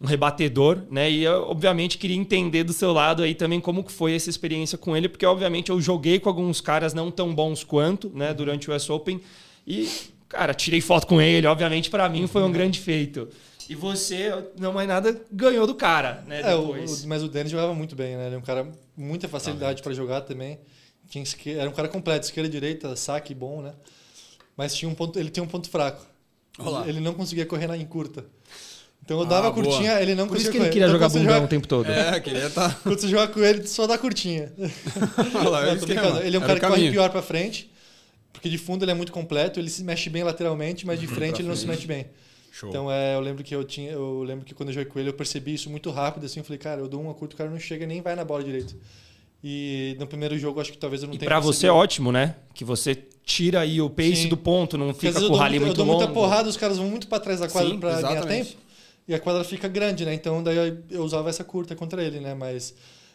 um rebatedor, né, e eu obviamente queria entender do seu lado aí também como que foi essa experiência com ele, porque obviamente eu joguei com alguns caras não tão bons quanto, né, durante o US Open e, cara, tirei foto com ele, obviamente pra mim foi um grande feito. E você, não mais nada, ganhou do cara, né? É, o- Depois. o- mas o Denis jogava muito bem, né? Ele é um cara com muita facilidade para jogar também. Tinha esque- era um cara completo, esquerda, direita, saque bom, né? Mas tinha um ponto, ele tinha um ponto fraco. Olha lá. Ele não conseguia correr na em curta. Então eu Ah, dava a boa. curtinha, ele não Por conseguia isso que ele queria Então, jogar bundão o joga- tempo todo. É, queria estar. Quando você joga com ele, só dá curtinha. Olha lá, Não, é, brincando. mano. ele é um Era cara o que corre pior pra frente, porque de fundo ele é muito completo, ele se mexe bem lateralmente, mas de frente ele não se mexe bem. Show. Então é, eu lembro que eu tinha, eu lembro que quando eu joguei com ele eu percebi isso muito rápido assim, eu falei, cara, eu dou uma curta, o cara não chega nem vai na bola direito. E no primeiro jogo acho que talvez eu não E tenha pra você é ótimo, né? Que você tira aí o pace Sim. do ponto, não Porque fica com eu o rally muito, eu muito dou longo. muita porrada, os caras vão muito pra trás da quadra Sim, pra ganhar exatamente. tempo. E a quadra fica grande, né? Então daí eu- usava essa curta contra ele, né? Mas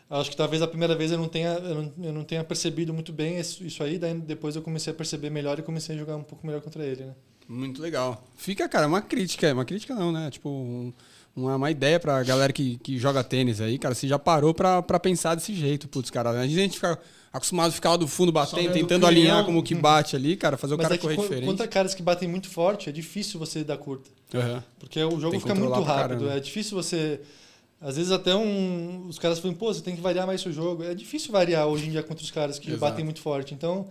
acho que talvez a primeira vez eu não tenha, eu não, eu não tenha percebido muito bem isso, isso aí, daí depois eu comecei a perceber melhor e comecei a jogar um pouco melhor contra ele, né? Muito legal. Fica, cara, uma crítica. Uma crítica não, né? Tipo, um, uma, uma ideia pra galera que, que joga tênis aí, cara. Você já parou pra, pra pensar desse jeito, putz, cara. A gente fica acostumado a ficar do fundo batendo, tentando alinhar como que bate ali, cara, fazer o Mas cara é que correr quando- diferente. Quanto a caras que batem muito forte, é difícil você dar curta. Aham. Porque o jogo fica muito rápido. É difícil você. Às vezes até um. Os caras falam, pô, você tem que variar mais seu jogo. É difícil variar hoje em dia contra os caras que Exato. batem muito forte. Então,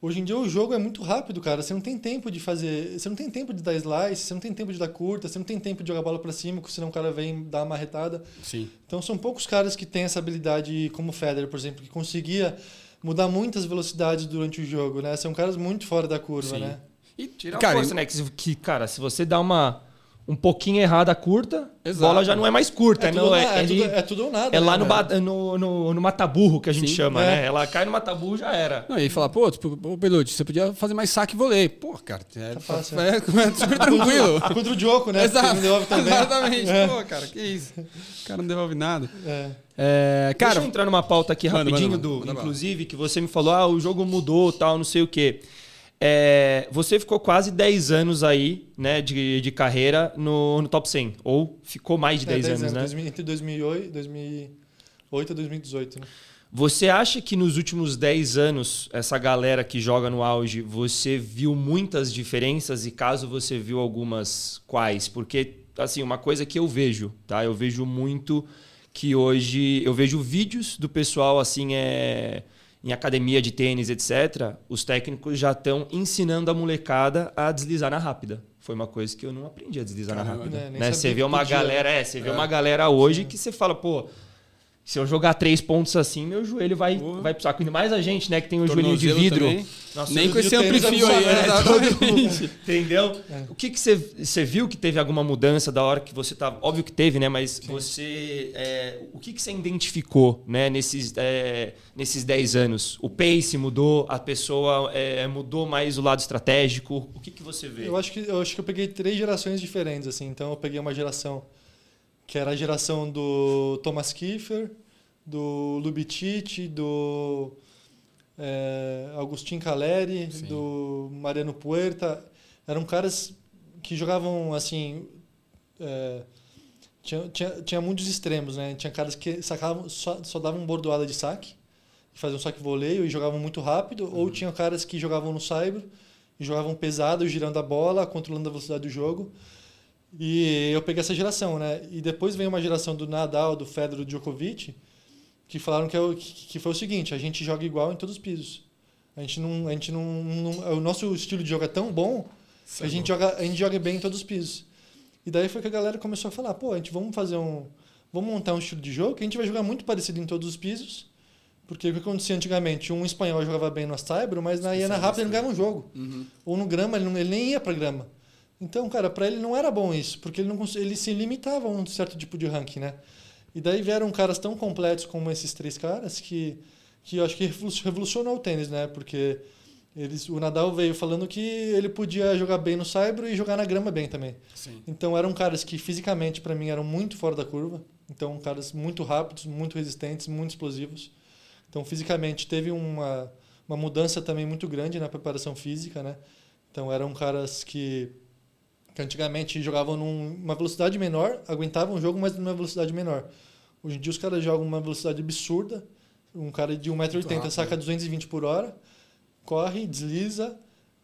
hoje em dia o jogo é muito rápido, cara. Você não tem tempo de fazer. Você não tem tempo de dar slice, você não tem tempo de dar curta, você não tem tempo de jogar a bola pra cima, porque senão o cara vem dar uma marretada. Sim. Então são poucos caras que têm essa habilidade, como o Federer, por exemplo, que conseguia mudar muitas velocidades durante o jogo, né? São caras muito fora da curva, Sim. né? E, Tira cara, força, né? Que, cara, se você dá uma um pouquinho errada curta, a Exato. bola já não é mais curta. É, não, tudo, é, é, ele- tudo, é tudo ou nada. é lá né, no, velho? ba- no, no, no mataburro que a gente Sim. chama, É. né? Ela cai no mataburro já era. Não, e aí falar, pô, tipo, ô Belucci, você podia fazer mais saque e voleio. Pô, cara, é, Tá fácil, é, é super tranquilo. Contra o Djoko, né? Exato. Devolve também. Exatamente. É. Pô, cara, que isso. O cara não devolve nada. É. É, Cara, Deixa eu entrar numa pauta aqui Manda, rapidinho, manda, do, manda bala. inclusive, que você me falou, ah, o jogo mudou, tal, não sei o quê. É, você ficou quase 10 anos aí, né, de, de carreira no, no top 100. Ou ficou mais de 10, É, anos, né? 2000 entre 2008, 2008 e 2018, né? Você acha que nos últimos 10 anos, essa galera que joga no auge, você viu muitas diferenças? E caso você viu algumas, quais? Porque, assim, uma coisa que eu vejo, tá? Eu vejo muito que hoje... Eu vejo vídeos do pessoal, assim, é... Em academia de tênis, etc., os técnicos já estão ensinando a molecada a deslizar na rápida. Foi uma coisa que eu não aprendi a deslizar na Caramba, rápida. né? Né? Você vê uma podia. galera, é, você vê É. uma galera hoje que você fala, pô, se eu jogar três pontos assim, meu joelho vai, Porra. vai precisar. Ainda mais a gente, né, que tem o joelhinho de vidro. Nossa, Nem com esse amplifio aí, é exatamente. Entendeu? É. O que, que você, você viu que teve alguma mudança da hora que você tava. Óbvio que teve, né? Mas você. é, o que, que você identificou né, nesses, é, nesses 10 anos? O pace mudou, a pessoa é, mudou mais o lado estratégico. O que, que você vê? Eu acho que eu acho que eu peguei três gerações diferentes assim. Então eu peguei uma geração que era a geração do Thomas Kiefer, do Lubitich, do é, Agustin Caleri, Sim. do Mariano Puerta. Eram caras que jogavam assim. é, tinha, tinha, tinha muitos extremos, né? Tinha caras que sacavam, só, só davam bordoada de saque, faziam saque voleio e jogavam muito rápido, ou tinha caras que jogavam no cyber e jogavam pesado, girando a bola, controlando a velocidade do jogo. E eu peguei essa geração, né? E depois veio uma geração do Nadal, do Federer, do Djokovic, que falaram que, é o, que foi o seguinte: a gente joga igual em todos os pisos. A gente não, a gente não, não- o nosso estilo de jogo é tão bom que a gente joga, a gente joga bem em todos os pisos. E daí foi que a galera começou a falar: pô, a gente vamos fazer um, vamos montar um estilo de jogo que a gente vai jogar muito parecido em todos os pisos. Porque o que acontecia antigamente? Um espanhol jogava bem no Saibro, mas na Iana rápida ele não ganhava um jogo. Uhum. Ou no grama, ele, não- ele nem ia pra grama. Então, cara, pra ele não era bom isso, porque ele, não, ele se limitava a um certo tipo de ranking, né? E daí vieram caras tão completos como esses três caras que, que eu acho que revolu- revolucionou o tênis, né? Porque eles, o Nadal veio falando que ele podia jogar bem no saibro e jogar na grama bem também. Sim. Então eram caras que fisicamente para mim eram muito fora da curva. Então caras muito rápidos, muito resistentes, muito explosivos. Então fisicamente teve uma, uma mudança também muito grande na preparação física, né? Então eram caras que, que antigamente jogavam numa velocidade menor, aguentavam o jogo, mas numa velocidade menor. Hoje em dia os caras jogam uma velocidade absurda. Um cara de Muito 1,80m rápido. saca 220 por hora, corre, desliza.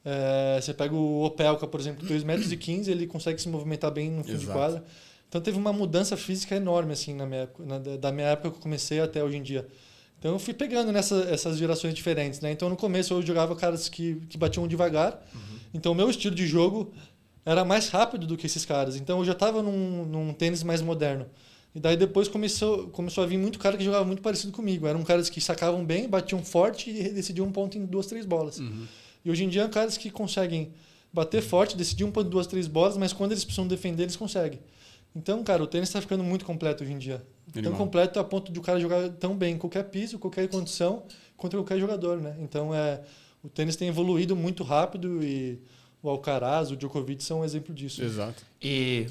É, você pega o Opelka, por exemplo, 2,15m, ele consegue se movimentar bem no de Exato. quadra. Então teve uma mudança física enorme assim na minha época, na- da minha época que eu comecei até hoje em dia. Então eu fui pegando nessas essas gerações diferentes, né? Então no começo eu jogava caras que, que batiam devagar. Então o meu estilo de jogo era mais rápido do que esses caras. Então eu já estava num, num tênis mais moderno. E daí depois começou, começou a vir muito cara que jogava muito parecido comigo. Eram caras que sacavam bem, batiam forte e decidiam um ponto em duas, três bolas. Uhum. E hoje em dia, caras que conseguem bater forte, decidir um ponto, duas, três bolas, mas quando eles precisam defender, eles conseguem. Então, cara, o tênis está ficando muito completo hoje em dia. Tão Animal. completo a ponto de o cara jogar tão bem em qualquer piso, qualquer condição, contra qualquer jogador, né? Então, é, o tênis tem evoluído muito rápido e o Alcaraz, o Djokovic são um exemplo disso. Exato. E.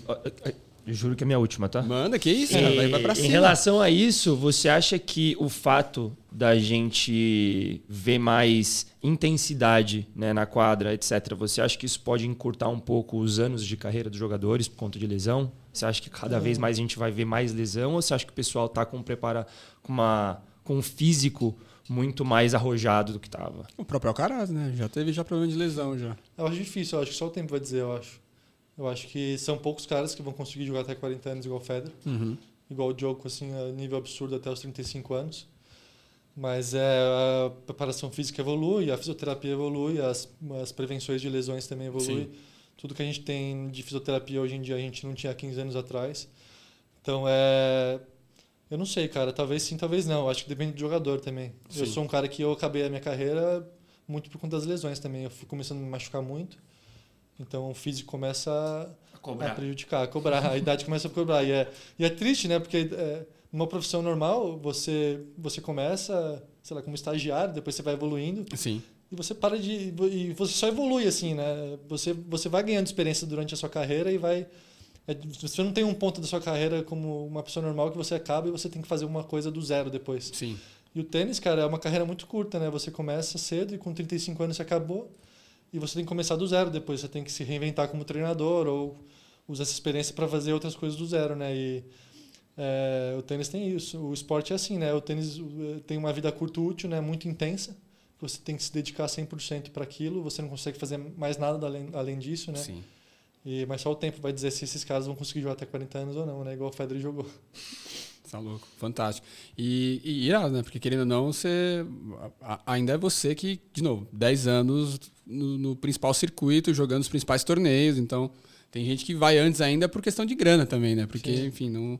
Eu juro que é a minha última, tá? Manda, que isso, E, cara. Vai, vai pra em cima. relação a isso, você acha que o fato da gente ver mais intensidade né, na quadra, etc., você acha que isso pode encurtar um pouco os anos de carreira dos jogadores por conta de lesão? Você acha que cada vez mais a gente vai ver mais lesão ou você acha que o pessoal está com prepara com uma com um físico muito mais arrojado do que estava? O próprio Alcaraz, né? Já teve já problema de lesão já. Eu acho difícil, eu acho que só o tempo vai dizer, eu acho. Eu acho que são poucos caras que vão conseguir jogar até 40 anos igual o Federer. Uhum. Igual o Djokovic, assim, a nível absurdo até os 35 anos. Mas é, a preparação física evolui, a fisioterapia evolui, as, as prevenções de lesões também evoluem. Tudo que a gente tem de fisioterapia hoje em dia a gente não tinha há 15 anos atrás. Então é. Eu não sei, cara. Talvez sim, talvez não. Acho que depende do jogador também. Sim. Eu sou um cara que eu acabei a minha carreira muito por conta das lesões também. Eu fui começando a me machucar muito. Então o físico começa a, a prejudicar, a cobrar. A idade começa a cobrar. E é, e é triste, né? Porque é, numa profissão normal, você, você começa, sei lá, como estagiário, depois você vai evoluindo. Sim. E você para de. E você só evolui, assim, né? Você, você vai ganhando experiência durante a sua carreira e vai. É, você não tem um ponto da sua carreira como uma pessoa normal que você acaba e você tem que fazer uma coisa do zero depois. Sim. E o tênis, cara, é uma carreira muito curta, né? Você começa cedo e com 35 anos você acabou. E você tem que começar do zero depois. Você tem que se reinventar como treinador ou usar essa experiência para fazer outras coisas do zero, né? E é, o tênis tem isso. O esporte é assim, né? O tênis tem uma vida curta útil, né? Muito intensa. Você tem que se dedicar 100% para aquilo. Você não consegue fazer mais nada além, além disso, né? Sim. E, mas só o tempo vai dizer se esses caras vão conseguir jogar até 40 anos ou não, né? Igual o Federer jogou. Tá louco. Fantástico. E, e irado, né? Porque querendo ou não, você. a- ainda é você que, de novo, 10 anos no, no principal circuito, jogando os principais torneios. Então, tem gente que vai antes ainda por questão de grana também, né? Porque, Sim. enfim, não.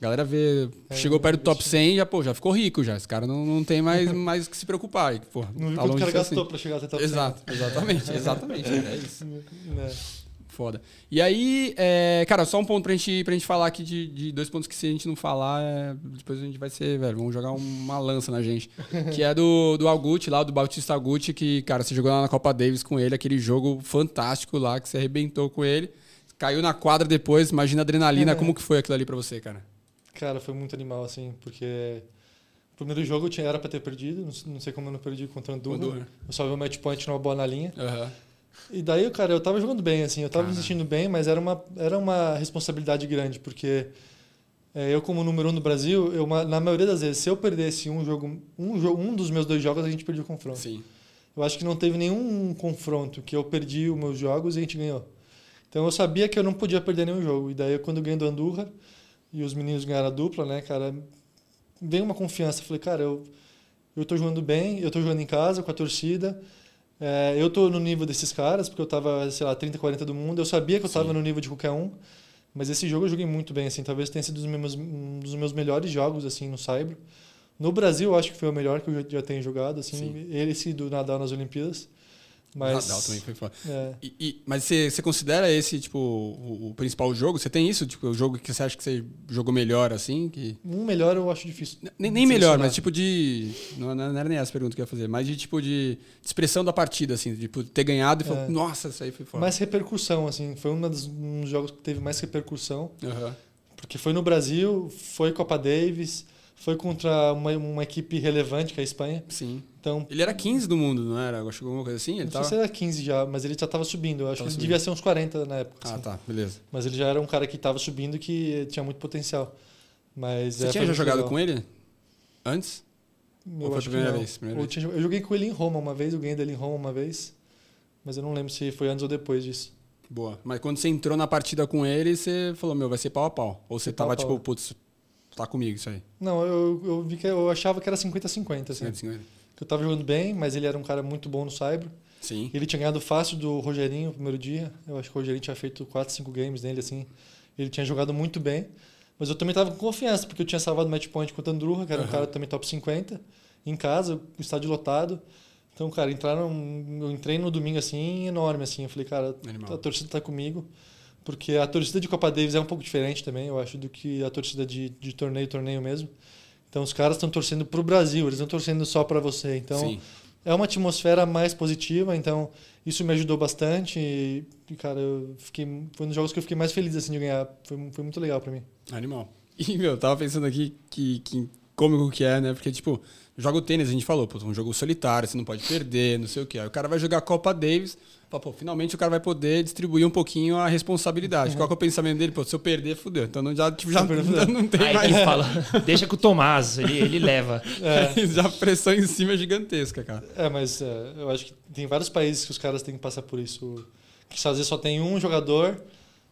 A galera vê. É, chegou perto do top isso. 100 e já, pô, já ficou rico já. Esse cara não, não tem mais, mais que se preocupar. E, pô, Não viu tá o longe cara de ser gastou assim. para chegar até top 100. Exato, exatamente, exatamente. É isso. Né? Foda. E aí, é, cara, só um ponto pra gente, pra gente falar aqui de, de dois pontos que se a gente não falar, é, depois a gente vai ser, velho, vamos jogar uma lança na gente. que é do, do Auguti, lá, do Bautista Auguti, que, cara, você jogou lá na Copa Davis com ele, aquele jogo fantástico lá, que você arrebentou com ele. Caiu na quadra depois, imagina a adrenalina, É. como que foi aquilo ali pra você, cara? Cara, foi muito animal, assim, porque o primeiro jogo eu tinha, era pra ter perdido, não, sei como eu não perdi contra o. Andurra. Eu só vi o match point numa bola na linha. Aham. E daí, cara, eu tava jogando bem, assim, eu tava Caralho. sentindo bem, mas era uma, era uma responsabilidade grande, porque é, eu, como número um do Brasil, eu, na maioria das vezes, se eu perdesse um jogo, um, jogo, um dos meus dois jogos, a gente perdia o confronto. Sim. Eu acho que não teve nenhum confronto que eu perdi os meus jogos e a gente ganhou. Então eu sabia que eu não podia perder nenhum jogo. E daí, quando eu ganhei do Andurra e os meninos ganharam a dupla, né, cara, veio uma confiança. Falei, cara, eu, eu tô jogando bem, eu tô jogando em casa com a torcida. É, eu tô no nível desses caras, porque eu tava, sei lá, 30, 40 do mundo. Eu sabia que eu tava Sim. no nível de qualquer um. Mas esse jogo eu joguei muito bem, assim. Talvez tenha sido um dos meus, um dos meus melhores jogos, assim, no Saibro. No Brasil, eu acho que foi o melhor que eu já- tenho jogado, assim. Sim. Ele e do Nadal nas Olimpíadas. Mas, Nadal também foi foda. é, E- e- mas você, você considera esse, tipo, o, o principal jogo? Você tem isso? Tipo, o jogo que você acha que você jogou melhor, assim? Que... um melhor eu acho difícil. Nem, de nem melhor, mas tipo de. Não, não era nem essa pergunta que eu ia fazer, mas de tipo de, de expressão da partida, assim, tipo, ter ganhado e falar, É. nossa, isso aí foi foda. Mais repercussão, assim. Foi um dos, um dos jogos que teve mais repercussão. Aham. Porque foi no Brasil, foi Copa Davis, foi contra uma, uma equipe relevante, que é a Espanha. Sim. Então, Ele era 15 do mundo, não era? Chegou alguma coisa assim? Ele não tava... sei se era 15 já, mas ele já estava subindo. Eu acho Tava que ele subindo. devia ser uns 40 na época. Ah, assim. tá, beleza. Mas ele já era um cara que estava subindo que tinha muito potencial. Mas, Você é, tinha já jogado legal. com ele? Antes? Eu Ou foi a primeira vez? Primeira Eu, vez. tinha- eu joguei com ele em Roma uma vez, eu ganhei dele em Roma uma vez. Mas eu não lembro se foi antes ou depois disso. Boa. Mas quando você entrou na partida com ele, você falou, meu, vai ser pau a pau. Ou você tava tipo, putz, tá comigo isso aí. Não, eu, eu vi que eu achava que era 50-50, assim. 50, 50. Que eu tava jogando bem, mas ele era um cara muito bom no Cyber. Sim. Ele tinha ganhado fácil do Rogerinho no primeiro dia. Eu acho que o Rogerinho tinha feito 4, 5 games nele, assim. Ele tinha jogado muito bem. Mas eu também tava com confiança, porque eu tinha salvado o match point contra o Andrurra, que era um Aham. cara também top 50, em casa, estádio lotado. Então, cara, entraram, eu entrei no domingo assim, enorme, assim. Eu falei, cara, Animal. a torcida tá comigo. Porque a torcida de Copa Davis é um pouco diferente também, eu acho, do que a torcida de, de torneio, torneio mesmo. Então, os caras estão torcendo pro Brasil, eles não estão torcendo só para você. Então, Sim. é uma atmosfera mais positiva, então isso me ajudou bastante. E, cara, eu fiquei, foi um dos jogos que eu fiquei mais feliz assim, de ganhar. Foi, foi muito legal para mim. Animal. E, meu, eu tava pensando aqui que, que cômico que é, né? Porque, tipo, joga o tênis, a gente falou, pô, um jogo solitário, você não pode perder, não sei o quê. Aí o cara vai jogar a Copa Davis, pô, finalmente o cara vai poder distribuir um pouquinho a responsabilidade. Uhum. Qual é o pensamento dele? Pô, se eu perder, fudeu. Então não, já, tipo, já, já não tem Aí mais. ele fala, deixa com o Tomás, ele, ele leva. É. já a pressão em cima é gigantesca, cara. É, mas é, eu acho que tem vários países que os caras têm que passar por isso. Que às vezes só tem um jogador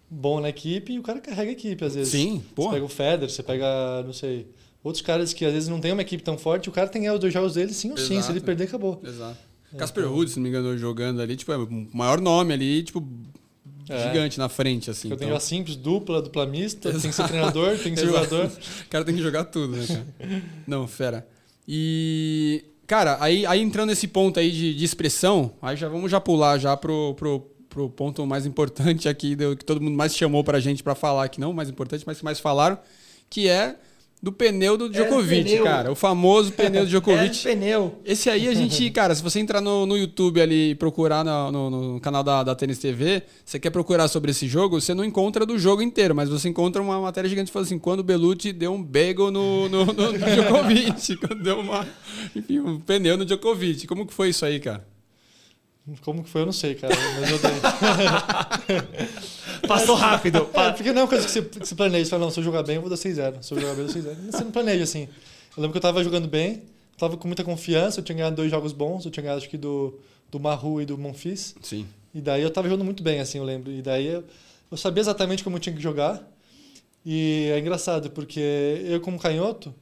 bom na equipe e o cara carrega a equipe, às vezes. Sim, pô. Você pega o Federer, você pega, não sei, outros cares que às vezes não tem uma equipe tão forte, o cara tem que ganhar os dois jogos dele sim ou sim, se ele perder, acabou. Exato. Casper então... Se não me engano, jogando ali, tipo, é o maior nome ali, tipo, é. gigante na frente, assim. Eu então. tenho a simples, dupla, dupla mista, Exato. tem que ser treinador, tem que ser jogador. O cara tem que jogar tudo, né, cara? não, fera. E, cara, aí, aí entrando nesse ponto aí de, de expressão, aí já vamos já pular já pro, pro, pro ponto mais importante aqui, que todo mundo mais chamou pra gente para falar, que não o mais importante, mas que mais falaram, que é do pneu do Djokovic, pneu. cara. O famoso pneu do Djokovic. pneu. Esse aí a gente, cara, se você entrar no, no YouTube ali e procurar no, no, no, canal da, da Tênis TV, você quer procurar sobre esse jogo, você não encontra do jogo inteiro, mas você encontra uma matéria gigante falando assim, quando o Belucci deu um bagel no, no, no Djokovic, quando deu uma, enfim, um pneu no Djokovic. Como que foi isso aí, cara? Como que foi, eu não sei, cara, mas eu dei. Passou rápido. É, porque não é uma coisa que você, que você planeja. Você fala, não, se eu jogar bem, eu vou dar 6-0. Se eu jogar bem, eu dou 6-0. Você não planeja assim. Eu lembro que eu tava jogando bem, tava com muita confiança, eu tinha ganhado dois jogos bons, eu tinha ganhado acho que do, do Maru e do Monfils. Sim. E daí eu tava jogando muito bem, assim, eu lembro. E daí eu, eu sabia exatamente como eu tinha que jogar. E é engraçado, porque eu, como canhoto,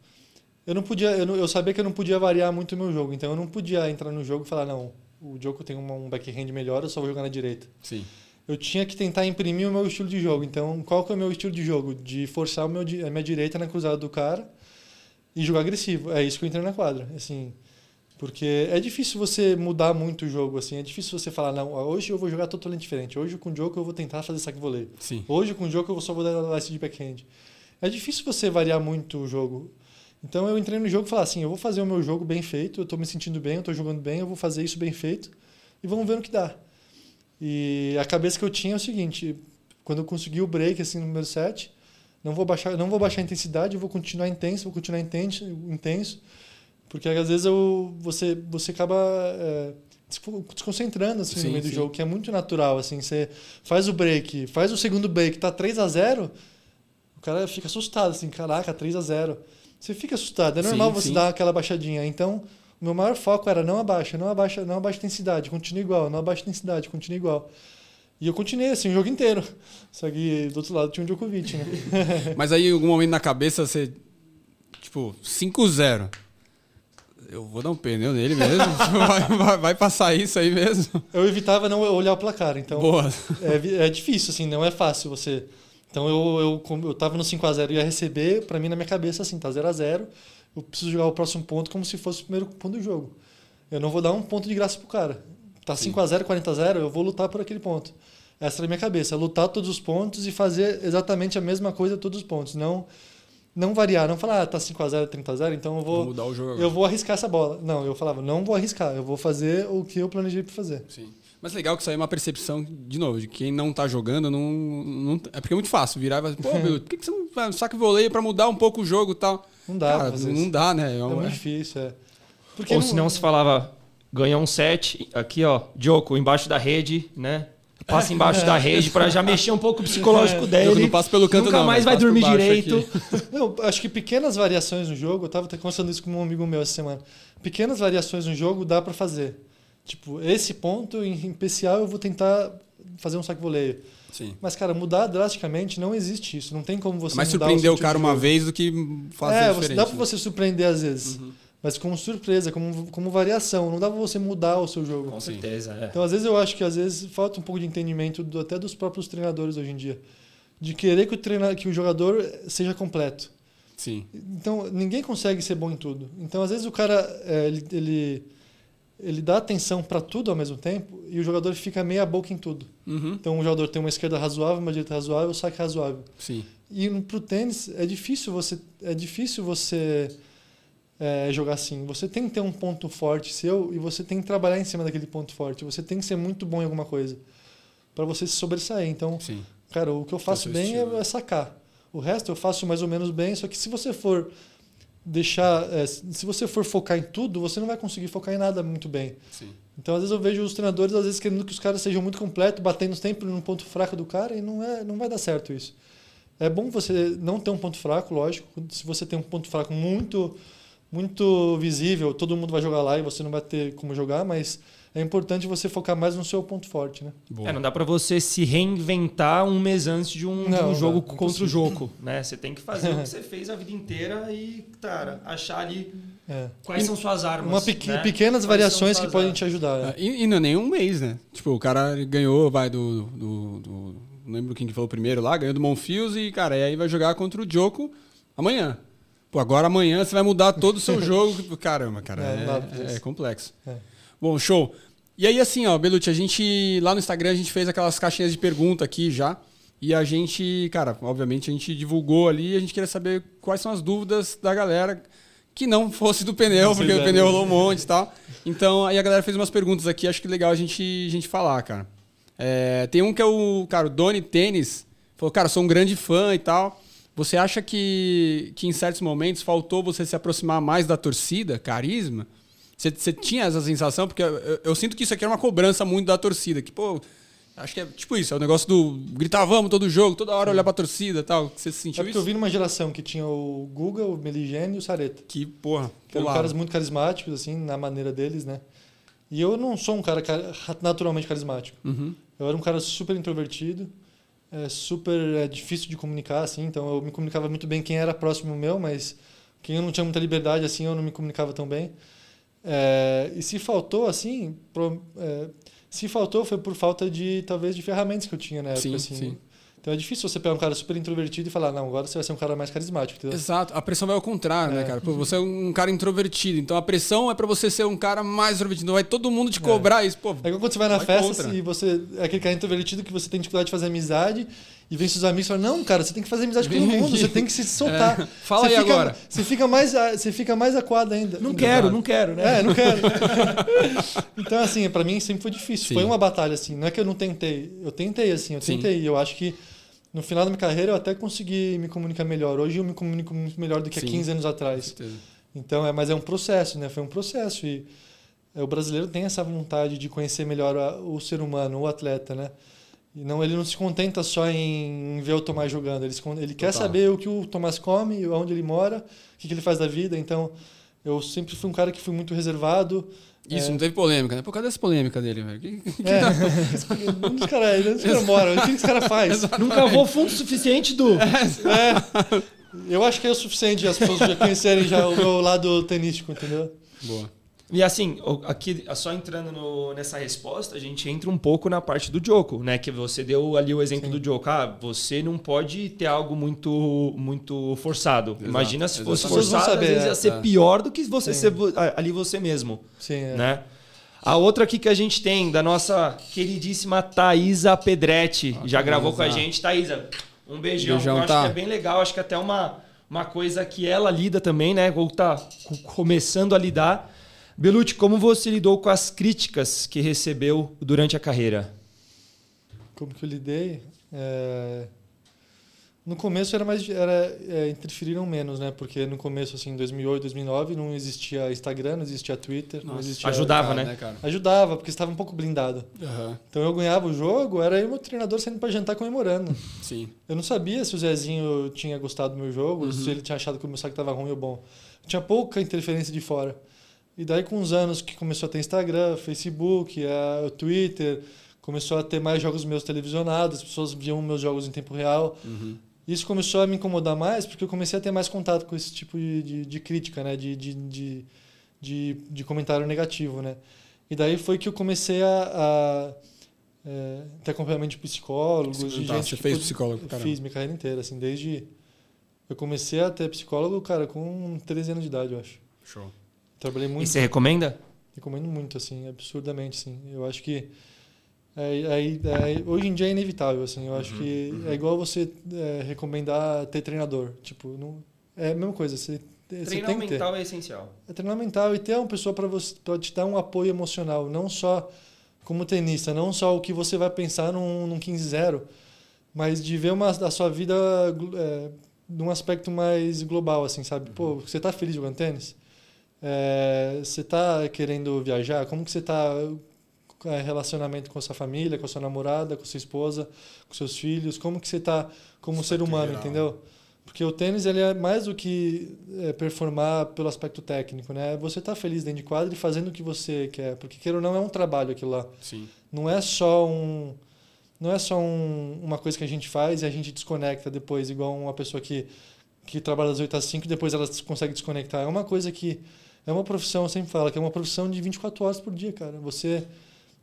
eu não podia, eu, não, eu sabia que eu não podia variar muito o meu jogo. Então eu não podia entrar no jogo e falar, não, o jogo tem um backhand melhor, eu só vou jogar na direita. Sim eu tinha que tentar imprimir o meu estilo de jogo. Então, qual que é o meu estilo de jogo? De forçar o meu, a minha direita na cruzada do cara e jogar agressivo. É isso que eu entrei na quadra. Assim, porque é difícil você mudar muito o jogo. Assim, é difícil você falar, não, hoje eu vou jogar totalmente diferente. Hoje com o jogo eu vou tentar fazer saque. Sim. Hoje com o jogo eu só vou dar lance de backhand. É difícil você variar muito o jogo. Então eu entrei no jogo e falei assim, eu vou fazer o meu jogo bem feito, eu estou me sentindo bem, eu estou jogando bem, eu vou fazer isso bem feito e vamos ver no que dá. E a cabeça que eu tinha é o seguinte, quando eu consegui o break assim no número 7, não vou baixar, não vou baixar a intensidade, eu vou continuar intenso, vou continuar intenso, intenso porque às vezes eu, você você acaba é, desconcentrando assim sim, no meio sim. do jogo, que é muito natural assim, você faz o break, faz o segundo break, tá 3 a 0, o cara fica assustado assim, caraca, 3 a 0. Você fica assustado, é normal sim, você dar aquela baixadinha. Então, o meu maior foco era não abaixa, não abaixa, não abaixa a intensidade, continua igual, não abaixa a intensidade, continua igual. E eu continuei assim o jogo inteiro. Só que do outro lado tinha um Djokovic, né? Mas aí em algum momento na cabeça você tipo 5-0. Eu vou dar um pneu nele mesmo. vai, vai, vai, passar isso aí mesmo. Eu evitava não olhar o placar, então. Boa. É, é difícil, assim, não é fácil você. Então eu, eu, eu tava no 5x0 e ia receber, para mim na minha cabeça assim, tá 0x0 eu preciso jogar o próximo ponto como se fosse o primeiro ponto do jogo. Eu não vou dar um ponto de graça pro cara. Tá 5 a 0 40 a 0 eu vou lutar por aquele ponto. Essa é a minha cabeça, lutar todos os pontos e fazer exatamente a mesma coisa todos os pontos, não não variar, não falar, ah, tá 5 a 0 30 a 0 então eu vou, vou mudar o jogo eu vou arriscar essa bola. Não, eu falava, não vou arriscar, eu vou fazer o que eu planejei para fazer. Sim. Mas legal que isso aí é uma percepção, de novo, de quem não tá jogando, não, não é porque é muito fácil virar e falar, pô, meu, por que, que você não um saque voleio para mudar um pouco o jogo e tal? Não dá, Cara, não, dá, né? É, é muito difícil, é. Porque Ou não... senão se falava, ganhou um set, aqui ó, Joko, embaixo da rede, né? Passa embaixo da rede para já mexer um pouco o psicológico dele. Não passa pelo canto Nunca não, mais vai dormir direito. Não, acho que pequenas variações no jogo, eu tava conversando isso com um amigo meu essa semana. Pequenas variações no jogo dá para fazer. Tipo, esse ponto em especial eu vou tentar fazer um saque voleio. Sim. Mas, cara, mudar drasticamente não existe isso. Não tem como você. Mais surpreender o, o cara uma vez do que fazer é, diferente. Dá pra você surpreender às vezes. Uhum. Mas como surpresa, como, como variação. Não dá pra você mudar o seu jogo. Com certeza, é. Então, às vezes, eu acho que às vezes falta um pouco de entendimento do, até dos próprios treinadores hoje em dia. De querer que o, treina, que o jogador seja completo. Sim. Então, ninguém consegue ser bom em tudo. Então, às vezes, o cara, é, ele, ele ele dá atenção para tudo ao mesmo tempo e o jogador fica meia boca em tudo. Uhum. Então o jogador tem uma esquerda razoável, uma direita razoável, o saque razoável. Sim. E para o tênis é difícil você é difícil você é, jogar assim. Você tem que ter um ponto forte seu e você tem que trabalhar em cima daquele ponto forte. Você tem que ser muito bom em alguma coisa para você se sobressair. Então, Sim. cara, o que eu faço bem é, é sacar. O resto eu faço mais ou menos bem, só que se você for deixar. É, se você for focar em tudo, você não vai conseguir focar em nada muito bem. Sim. Então, às vezes, eu vejo os treinadores, às vezes, querendo que os caras sejam muito completos, batendo sempre no ponto fraco do cara, e não, é, não vai dar certo isso. É bom você não ter um ponto fraco, lógico. Se você tem um ponto fraco muito, muito visível, todo mundo vai jogar lá e você não vai ter como jogar, mas é importante você focar mais no seu ponto forte, né? É, não dá para você se reinventar um mês antes de um, não, de um jogo não, contra o jogo, né? Você tem que fazer o que você fez a vida inteira e, cara, achar ali é. quais e são suas armas. Uma pequ né? pequenas quais variações que podem te ajudar. Né? E, e, não é nem um mês, né? Tipo, o cara ganhou, vai do, do, do não lembro quem que falou primeiro lá, ganhou do Monfios e, cara, e aí vai jogar contra o Joko amanhã. Pô, agora amanhã você vai mudar todo o seu jogo. Caramba, cara, é, é, é complexo. É. Bom, show. E aí, assim, ó, Belucci, a gente lá no Instagram a gente fez aquelas caixinhas de pergunta aqui já. E a gente, cara, obviamente a gente divulgou ali, a gente queria saber quais são as dúvidas da galera que não fosse do pneu, porque o pneu rolou um monte e tal. Então, aí a galera fez umas perguntas aqui, acho que legal a gente, a gente falar, cara. É, tem um que é o, cara, o Doni Tênis, falou, cara, sou um grande fã e tal. Você acha que, que em certos momentos faltou você se aproximar mais da torcida, carisma? Você, você tinha essa sensação? Porque eu, eu, eu, sinto que isso aqui é uma cobrança muito da torcida. Que, pô, acho que é tipo isso, é o negócio do gritar vamos todo jogo, toda hora olhar pra torcida e tal. Você sentiu é isso? eu vi numa geração que tinha o Guga, o Meligene e o Sareta. Que, porra, que eram caras muito carismáticos, assim, na maneira deles, né? E eu não sou um cara naturalmente carismático. Uhum. Eu era um cara super introvertido, é, super é, difícil de comunicar, assim. Então eu me comunicava muito bem quem era próximo meu, mas quem eu não tinha muita liberdade, assim, eu não me comunicava tão bem. É, e se faltou, assim, pro, é, se faltou foi por falta de, talvez, de ferramentas que eu tinha na época, sim, assim. Sim. Então é difícil você pegar um cara super introvertido e falar, não, agora você vai ser um cara mais carismático. Entendeu? Exato. A pressão vai ao contrário, né, é. né, cara? Pô, você é um cara introvertido, então a pressão é para você ser um cara mais extrovertido. Não vai todo mundo te é. cobrar é. isso, pô. É igual quando você vai na vai festa e você é aquele cara introvertido que você tem dificuldade de fazer amizade e vem seus amigos e falam, não, cara, você tem que fazer amizade com todo mundo, você tem que se soltar. É. Fala você aí fica, agora. Você fica mais, você fica mais aquado ainda. Não quero, não quero, né? É, não quero. então, assim, para mim sempre foi difícil. Sim. Foi uma batalha, assim. Não é que eu não tentei. Eu tentei, assim, eu tentei. Eu acho que no final da minha carreira eu até consegui me comunicar melhor. Hoje eu me comunico muito melhor do que Sim, há 15 anos atrás. Então, é, mas é um processo, né? Foi um processo. E é, o brasileiro tem essa vontade de conhecer melhor o ser humano, o atleta, né? E não, ele não se contenta só em ver o Tomás jogando. Ele, ele quer saber o que o Tomás come, onde ele mora, o que, que ele faz da vida. Então, eu sempre fui um cara que fui muito reservado. Isso, é... não teve polêmica, né? Por causa dessa polêmica dele, velho. Que, que é, onde os caras cara moram? O que esse cara faz? Nunca vou fundo suficiente do. É, eu acho que é o suficiente as pessoas já conhecerem já o meu lado tenístico, entendeu? Boa. E assim, aqui só entrando no, nessa resposta, a gente entra um pouco na parte do Joko, né? Que você deu ali o exemplo Sim. do Joko. Ah, você não pode ter algo muito muito forçado. Exato, Imagina se fosse forçado, saber, às vezes ia ser é. pior do que você Sim. ser ali você mesmo. Sim, é. né? A outra aqui que a gente tem, da nossa queridíssima Thaisa Pedretti, ah, já gravou com a gente. Thaisa, um beijão. beijão eu tá. acho que é bem legal, acho que até uma, uma coisa que ela lida também, né? Ou tá começando a lidar Belucci, como você lidou com as críticas que recebeu durante a carreira? Como que eu lidei? É... No começo era mais era é, interferiram menos, né? Porque no começo assim, 2008, 2009, não existia Instagram, não existia Twitter, Nossa, não existia ajudava, cara, né? Cara? Ajudava, porque estava um pouco blindado. Uhum. Então eu ganhava o jogo, era aí o meu treinador saindo para jantar comemorando. Sim. Eu não sabia se o Zezinho tinha gostado do meu jogo, uhum. se ele tinha achado que o meu saque estava ruim ou bom. Tinha pouca interferência de fora. E daí, com os anos que começou a ter Instagram, Facebook, a, o Twitter, começou a ter mais jogos meus televisionados, as pessoas viam meus jogos em tempo real. Uhum. Isso começou a me incomodar mais porque eu comecei a ter mais contato com esse tipo de, de, de crítica, né? De, de, de, de, comentário negativo, né? E daí foi que eu comecei a, a é, ter acompanhamento de psicólogos, de gente Você fez psicólogo, cara? Fiz minha carreira inteira, assim, desde... Eu comecei a ter psicólogo, cara, com 13 anos de idade, eu acho. Show. Trabalhei muito. E você recomenda? Recomendo muito, assim, absurdamente, sim. Eu acho que é, é, é, hoje em dia é inevitável, assim. Eu acho uhum, que uhum. é igual você é, recomendar ter treinador. Tipo, não, é a mesma coisa. Você, treinar mental é essencial. É treinar mental e ter uma pessoa para te dar um apoio emocional, não só como tenista, não só o que você vai pensar num, num 15-0, mas de ver uma, a sua vida é, num aspecto mais global, assim, sabe? Pô, você tá feliz jogando tênis? É, você tá querendo viajar? Como que você tá é, relacionamento com a sua família, com a sua namorada, com a sua esposa, com seus filhos? Como que você tá como ser humano, geral. entendeu? Porque o tênis ele é mais do que é, performar pelo aspecto técnico, né? Você tá feliz dentro de quadra e fazendo o que você quer, porque queira ou não é um trabalho aquilo lá. Sim. Não é só um não é só um, uma coisa que a gente faz e a gente desconecta depois, igual uma pessoa que que trabalha das 8 às 5 e depois ela consegue desconectar. É uma coisa que é uma profissão, eu sempre falo, que é uma profissão de 24 horas por dia, cara. Você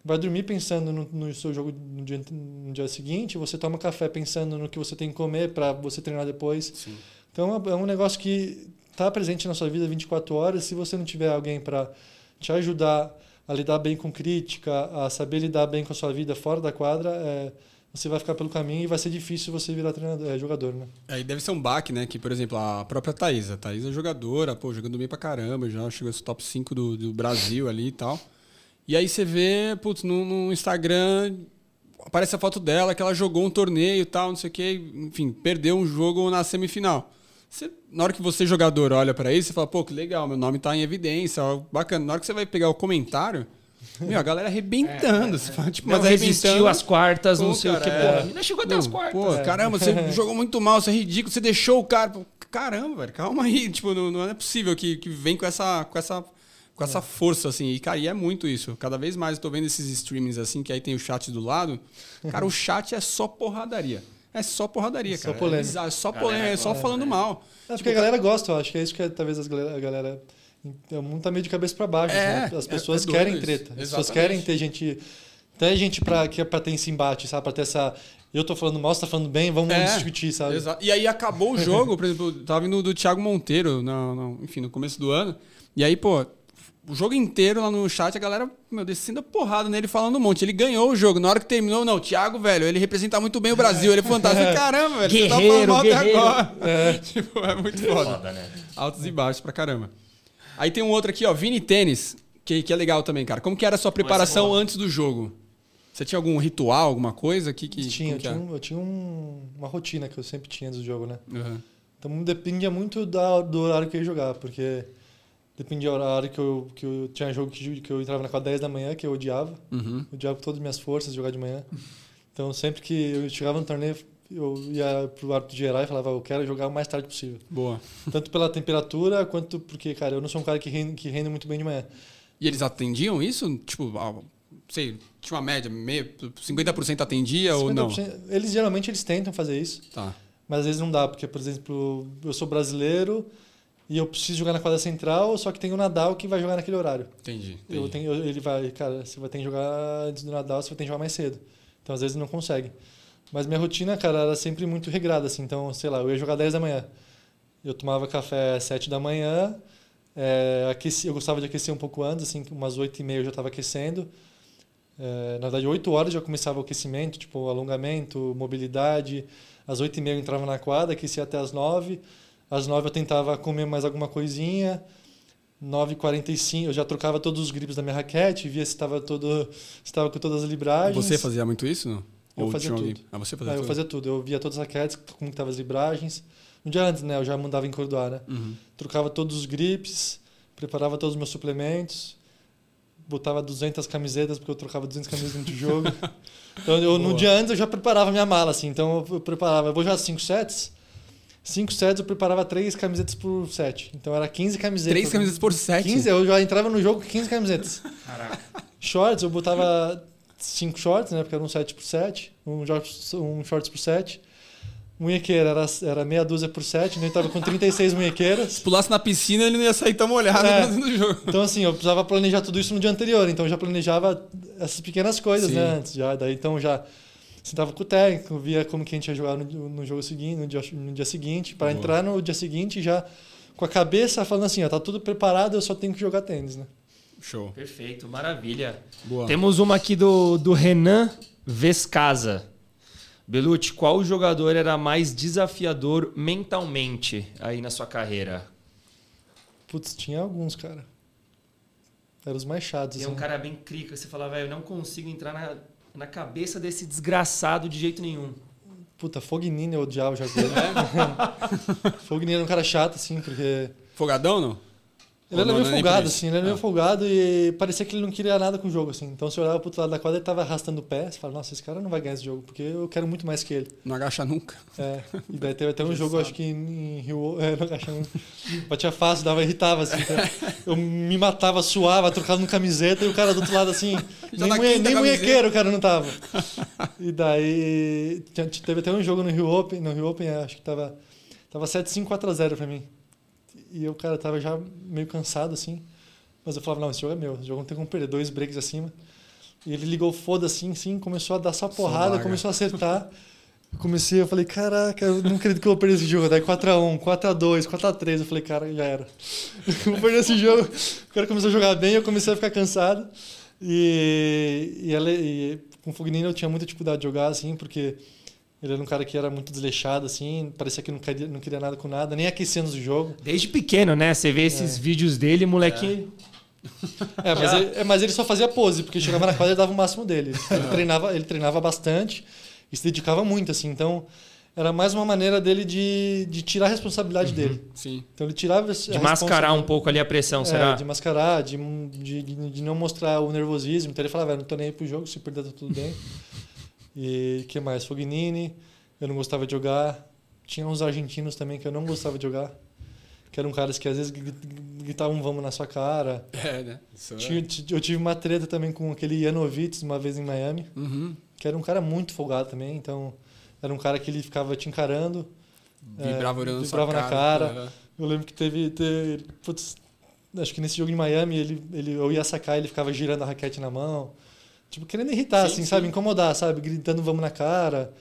vai dormir pensando no, no seu jogo no dia, no dia, seguinte, você toma café pensando no que você tem que comer para você treinar depois. Sim. Então é, é um negócio que está presente na sua vida 24 horas. Se você não tiver alguém para te ajudar a lidar bem com crítica, a saber lidar bem com a sua vida fora da quadra, é, você vai ficar pelo caminho e vai ser difícil você virar treinador, é, jogador, né? Aí deve ser um baque, né? Que, por exemplo, a própria Thaís. A Thaís é jogadora, pô, jogando bem pra caramba, já chegou aos top 5 do, do Brasil ali e tal. E aí você vê, putz, no, no, Instagram aparece a foto dela que ela jogou um torneio e tal, não sei o quê, enfim, perdeu um jogo na semifinal. Você, na hora que você, jogador, olha para isso, você fala, pô, que legal, meu nome tá em evidência, ó, bacana. Na hora que você vai pegar o comentário, meu, a galera arrebentando. É, é. Fala, tipo, não mas resistiu às quartas, pô, não sei cara, o que. É. Pô, ainda chegou até não, as quartas. Pô, é. caramba, você jogou muito mal, você é ridículo, você deixou o cara. Caramba, velho, calma aí. Tipo, não, não é possível que, que vem com essa, com essa com essa força, assim. E, cara, e é muito isso. Cada vez mais eu tô vendo esses streamings, assim, que aí tem o chat do lado. Cara, o chat é só porradaria. É só porradaria, é cara. Só polêmica. É, só polêmica, é só falando mal. É tipo, porque a galera gosta, eu acho que é isso que talvez as galera, a galera. O mundo tá meio de cabeça para baixo. É, né? As pessoas é, é querem treta. As pessoas querem ter gente. Até gente pra, que é pra ter esse embate, sabe? Pra ter essa. Eu tô falando mal, você tá falando bem, vamos é, discutir, sabe? Exato. E aí acabou o jogo, por exemplo, tava vindo do Thiago Monteiro, no, no, enfim, no começo do ano. E aí, pô, o jogo inteiro lá no chat, a galera, meu, descendo a porrada nele, falando um monte. Ele ganhou o jogo. Na hora que terminou, não, o Thiago, velho, ele representa muito bem o Brasil. Ele é fantástico. Caramba, velho, guerreiro, você tá falando mal até agora. É. tipo, é muito foda. foda né? Altos e baixos pra caramba. Aí tem um outro aqui, ó, Vini Tênis, que, que é legal também, cara. Como que era a sua preparação antes do jogo? Você tinha algum ritual, alguma coisa? Que, que, tinha, eu tinha, um, eu tinha um, uma rotina que eu sempre tinha antes do jogo, né? Uhum. Então dependia muito da, do horário que eu ia jogar, porque Dependia da hora que eu, que eu tinha jogo que, que eu entrava na quadra 10 da manhã, que eu odiava. Uhum. odiava com todas as minhas forças jogar de manhã. Então, sempre que eu chegava no torneio, eu ia pro árbitro geral e falava, eu quero jogar o mais tarde possível. Boa. Tanto pela temperatura, quanto porque, cara, eu não sou um cara que rende, que rende muito bem de manhã. E eles atendiam isso? Tipo, sei, tinha uma média, meio, 50% atendia 50%, ou não? Eles, geralmente, eles tentam fazer isso. Tá. Mas às vezes não dá, porque, por exemplo, eu sou brasileiro e eu preciso jogar na quadra central, só que tem o Nadal que vai jogar naquele horário. Entendi. entendi. Eu tenho, ele vai, cara, você vai ter que jogar antes do Nadal, você vai ter que jogar mais cedo. Então às vezes não consegue. Mas minha rotina, cara, era sempre muito regrada, assim. Então, sei lá, eu ia jogar 10 da manhã. Eu tomava café às 7 da manhã, é, aqueci, eu gostava de aquecer um pouco antes, assim, umas 8 e meia eu já estava aquecendo. É, na verdade, 8 horas já começava o aquecimento, tipo alongamento, mobilidade. Às 8 e meia eu entrava na quadra, aquecia até as 9 às 9 eu tentava comer mais alguma coisinha. 9h45 eu já trocava todos os gripes da minha raquete, via se estava todo com todas as libragens. Você fazia muito isso, não? Eu Ou fazia tudo. Ah, você fazia ah, tudo? Eu fazia tudo. Eu via todas as raquetes, como estavam as libragens. Um dia antes, né? Eu já mandava encordoar, né? Uhum. Trocava todos os gripes, preparava todos os meus suplementos, botava 200 camisetas, porque eu trocava 200 camisetas no jogo. então, eu, no dia antes eu já preparava minha mala, assim. Então, eu preparava, eu vou jogar 5 sets, Cinco sets eu preparava três camisetas por set. Então era 15 camisetas. Três camisetas por set? 15, eu já entrava no jogo com 15 camisetas. Caraca. Shorts, eu botava cinco shorts, né? Porque era um set por set. Um, um shorts por set. Munhequeira era, era meia dúzia por set, então ele tava com 36 munhequeiras. Se pulasse na piscina, ele não ia sair tão molhado é. no jogo. Então, assim, eu precisava planejar tudo isso no dia anterior. Então, eu já planejava essas pequenas coisas, Sim. né? Antes, já. Daí, então, já sentava com o técnico, via como que a gente ia jogar no, no jogo seguinte, no dia, no dia seguinte, para entrar no dia seguinte já com a cabeça falando assim, ó, tá tudo preparado, eu só tenho que jogar tênis, né? Show. Perfeito, maravilha. Boa. Temos uma aqui do, do Renan Vescasa. Belucci, qual jogador era mais desafiador mentalmente aí na sua carreira? Putz, tinha alguns, cara. Eram os mais chatos. Tem assim. um cara bem crica, você falava, velho, eu não consigo entrar na na cabeça desse desgraçado de jeito nenhum. Puta, Fognini eu odiava já dele. Fognini era um cara chato, assim, porque. Folgadão, não? Ele era meio folgado, assim, ele era meio ah. folgado e parecia que ele não queria nada com o jogo, assim. Então, se eu olhava pro outro lado da quadra, ele tava arrastando o pé. Você fala, nossa, esse cara não vai ganhar esse jogo, porque eu quero muito mais que ele. Não agacha nunca. É, e daí teve até um jogo, acho que em Rio... É, não agacha nunca. Batia fácil, dava, irritava, assim. Então, eu me matava, suava, trocava no camiseta e o cara do outro lado, assim, nem, munhe, nem munhequeiro o cara não tava. E daí, teve até um jogo no Rio Open, no Rio Open, acho que tava, tava 7-5, 4x0 pra mim. E o cara tava já meio cansado, assim. Mas eu falava, não, esse jogo é meu. Esse jogo não tem como perder. Dois breaks acima. E ele ligou foda assim, sim, começou a dar só porrada, começou a acertar. Eu comecei, eu falei, caraca, eu não acredito que eu vou perder esse jogo. Daí 4x1, 4x2, 4x3. Eu falei, cara, já era. vou perder esse jogo. O cara começou a jogar bem, eu comecei a ficar cansado. E, e, ela, e com o Fognini eu tinha muita dificuldade de jogar, assim, porque ele era um cara que era muito desleixado, assim, parecia que não queria, não queria nada com nada, nem aquecendo o jogo. Desde pequeno, né? Você vê esses é. vídeos dele, moleque. É, é mas, ele, é, mas ele só fazia pose, porque chegava na quadra e dava o máximo dele. Ele, treinava, ele treinava bastante e se dedicava muito, assim. Então, era mais uma maneira dele de, de tirar a responsabilidade uhum, dele. Sim. Então ele tirava de mascarar um pouco ali a pressão, é, será? De mascarar, de, de, de não mostrar o nervosismo. Então ele falava, não tô nem aí pro jogo, se perder tá tudo bem. E que mais? Fognini, eu não gostava de jogar. Tinha uns argentinos também que eu não gostava de jogar. Que eram caras que às vezes gritavam vamos na sua cara. É, né? Tinha, eu tive uma treta também com aquele Janovitz uma vez em Miami. Uhum. Que era um cara muito folgado também. Então, era um cara que ele ficava te encarando. Vibrava, é, vibrava na cara. cara. Eu lembro que teve. teve putz, acho que nesse jogo em Miami ele, ele, eu ia sacar ele ficava girando a raquete na mão. Tipo, querendo irritar, sim, assim, sim. sabe? Incomodar, sabe? Gritando vamos na cara.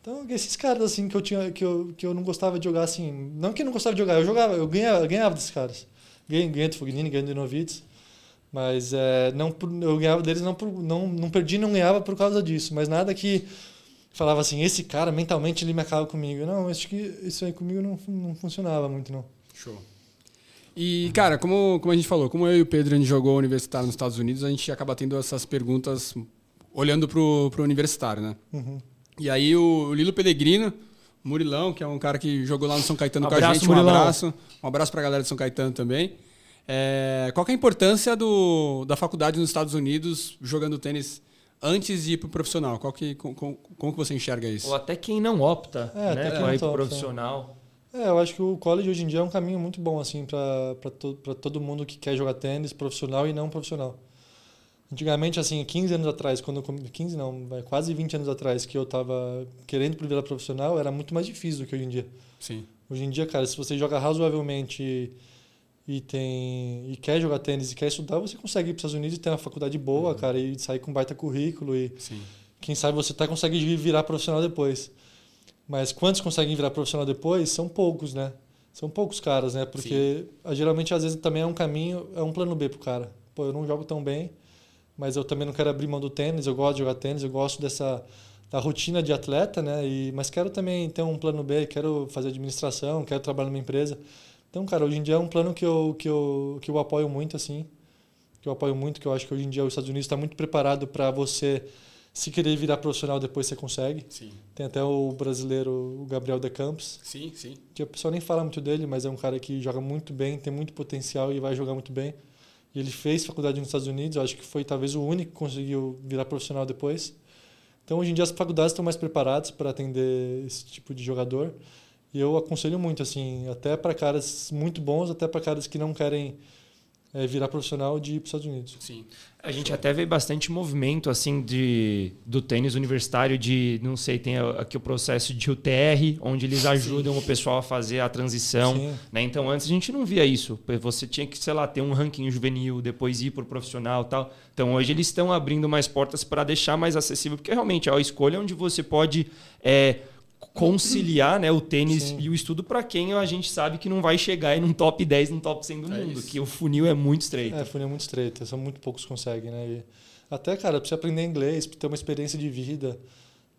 Então, esses caras, assim, que eu, tinha, que eu, que eu não gostava de jogar, assim... Não que eu não gostava de jogar, eu jogava, eu ganhava, eu ganhava desses caras. Ganhei, ganhei do Fognini, ganhei do Novitz. Mas é, não, eu ganhava deles, não, por, não, não perdi, não ganhava por causa disso. Mas nada que falava assim, esse cara, mentalmente, ele me acaba comigo. Não, acho que isso aí comigo não, não funcionava muito, não. Show. E, cara, como, como a gente falou, como eu e o Pedro a gente jogou universitário nos Estados Unidos, a gente acaba tendo essas perguntas olhando pro, pro universitário, né? Uhum. E aí o Lilo Pellegrino, Murilão, que é um cara que jogou lá no São Caetano abraço, com a gente, Murilão. um abraço. Um abraço pra galera de São Caetano também. É, qual é a importância do, da faculdade nos Estados Unidos jogando tênis antes de ir pro profissional? Qual que, como, como que você enxerga isso? Ou até quem não opta é, né, para ir pro profissional. É, eu acho que o college hoje em dia é um caminho muito bom assim para to, todo mundo que quer jogar tênis profissional e não profissional. Antigamente, assim, 15 anos atrás, quando eu, 15 não, vai quase 20 anos atrás, que eu estava querendo ir virar profissional, era muito mais difícil do que hoje em dia. Sim. Hoje em dia, cara, se você joga razoavelmente e tem e quer jogar tênis e quer estudar, você consegue ir para os Estados Unidos e ter uma faculdade boa, uhum. cara, e sair com um baita currículo e Sim. quem sabe você até consegue virar profissional depois. Mas quantos conseguem virar profissional depois? São poucos, né? São poucos caras, né? Porque Sim. geralmente às vezes também é um caminho, é um plano B pro cara. Pô, eu não jogo tão bem, mas eu também não quero abrir mão do tênis, eu gosto de jogar tênis, eu gosto dessa da rotina de atleta, né? E, mas quero também ter um plano B, quero fazer administração, quero trabalhar numa empresa. Então, cara, hoje em dia é um plano que eu, que eu, que eu apoio muito, assim. Que eu apoio muito, que eu acho que hoje em dia os Estados Unidos está muito preparado para você, se querer virar profissional, depois você consegue. Sim. Tem até o brasileiro, o Gabriel De Campos. Sim, sim. Que a pessoa nem fala muito dele, mas é um cara que joga muito bem, tem muito potencial e vai jogar muito bem. E ele fez faculdade nos Estados Unidos, acho que foi talvez o único que conseguiu virar profissional depois. Então, hoje em dia, as faculdades estão mais preparadas para atender esse tipo de jogador. E eu aconselho muito, assim, até para caras muito bons, até para caras que não querem é, virar profissional de ir para os Estados Unidos. Sim. A gente até vê bastante movimento assim de do tênis universitário de, não sei, tem aqui o processo de UTR, onde eles ajudam Sim. o pessoal a fazer a transição, né? Então antes a gente não via isso. Você tinha que, sei lá, ter um ranking juvenil, depois ir para o profissional, tal. Então hoje eles estão abrindo mais portas para deixar mais acessível, porque realmente é a escolha onde você pode é, conciliar né, o tênis Sim. e o estudo para quem a gente sabe que não vai chegar em um top 10, num top 100 do é mundo, isso. que o funil é muito estreito. É, o funil é muito estreito, são muito poucos que conseguem, né? E até, cara, para você aprender inglês, para ter uma experiência de vida,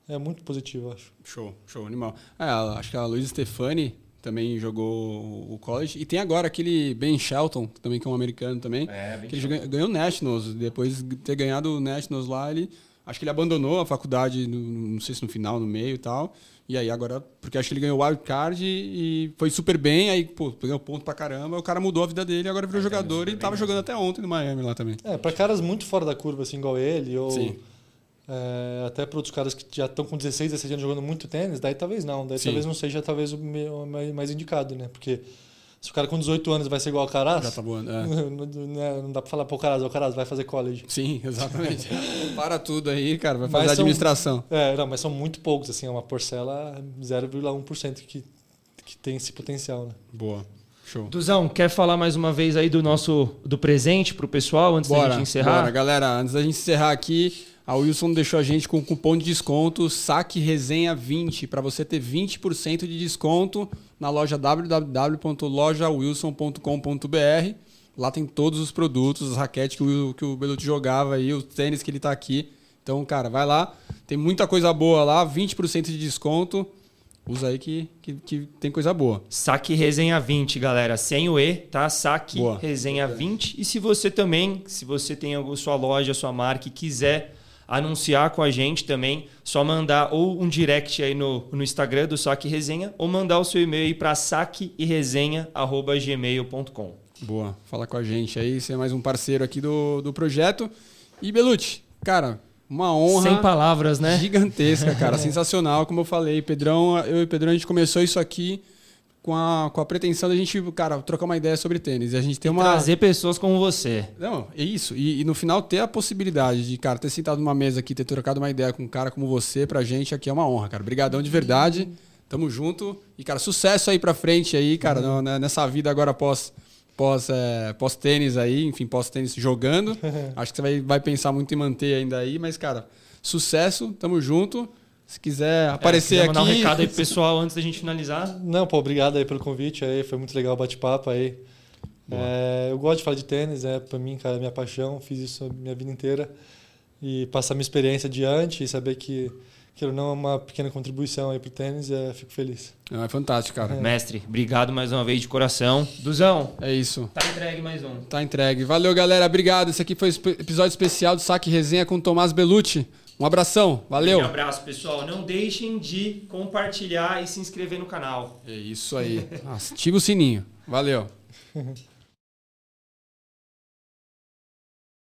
é muito positivo, acho. Show, show, animal. É, acho que a Luiz Stefani também jogou o college. E tem agora aquele Ben Shelton, também que é um americano também, é, que ele ganhou Nationals. Depois de ter ganhado o Nationals lá, ele Acho que ele abandonou a faculdade, no, não sei se no final, no meio e tal. E aí agora, porque acho que ele ganhou o wildcard e foi super bem, aí, pô, ganhou ponto pra caramba, o cara mudou a vida dele, agora virou jogador e tava jogando até ontem no Miami lá também. É, pra caras muito fora da curva, assim, igual ele, ou é, até para outros caras que já estão com 16, 17 anos jogando muito tênis, daí talvez não, daí Sim. talvez não seja talvez o mais indicado, né? Porque se o cara com 18 anos vai ser igual ao Caraz, Já tá voando, é. não, não, dá pra falar pro Caraz, o Caraz vai fazer college. Sim, exatamente. Para tudo aí, cara, vai fazer mas administração. São, é, não, mas são muito poucos, assim, é uma porcela 0,1% que, que tem esse potencial, né? Boa. Show. Duzão, quer falar mais uma vez aí do nosso do presente pro pessoal antes bora, da gente encerrar? Bora, galera, antes da gente encerrar aqui, a Wilson deixou a gente com um cupom de desconto Saque Resenha 20 para você ter 20% de desconto na loja www.lojawilson.com.br. Lá tem todos os produtos, as raquetes que o, que o Belucci jogava aí, os tênis que ele está aqui. Então, cara, vai lá. Tem muita coisa boa lá, 20% de desconto. Usa aí que, que, que, tem coisa boa. Saque Resenha 20, galera. Sem o E, tá? Saque boa. Resenha 20. E se você também, se você tem a sua loja, a sua marca e quiser anunciar com a gente também, só mandar ou um direct aí no, no Instagram do Saque Resenha ou mandar o seu e-mail para saqueresenha.gmail.com. Boa, fala com a gente aí, você é mais um parceiro aqui do, do projeto. E Belucci, cara, uma honra. Sem palavras, né? Gigantesca, cara, sensacional, como eu falei. Pedrão, eu e Pedrão, a gente começou isso aqui com a, com a pretensão da gente, cara, trocar uma ideia sobre tênis. E a gente tem uma. Trazer pessoas como você. Não, é isso. E, e, no final ter a possibilidade de, cara, ter sentado numa mesa aqui, ter trocado uma ideia com um cara como você, pra gente aqui é uma honra, cara. Obrigadão de verdade. Tamo junto. E, cara, sucesso aí pra frente aí, cara, uhum. nessa vida agora pós. Pós, é, pós tênis aí, enfim, pós tênis jogando. Acho que você vai, vai pensar muito em manter ainda aí, mas, cara, sucesso, tamo junto. Se quiser aparecer é, se aqui. mandar um recado aí pro pessoal antes da gente finalizar. Não, pô, obrigado aí pelo convite aí, foi muito legal o bate-papo aí. É, eu gosto de falar de tênis, é para mim, cara, é minha paixão, fiz isso a minha vida inteira. E passar minha experiência adiante e saber que quero não é uma pequena contribuição aí pro tênis, é, fico feliz. É, fantástico, cara. É. Mestre, obrigado mais uma vez de coração. Duzão. É isso. Tá entregue mais um. Tá entregue. Valeu, galera. Obrigado. Esse aqui foi o episódio especial do Saque Resenha com Tomás Belucci. Um abração, valeu. Um abraço, pessoal. Não deixem de compartilhar e se inscrever no canal. É isso aí. Ativa o sininho. Valeu.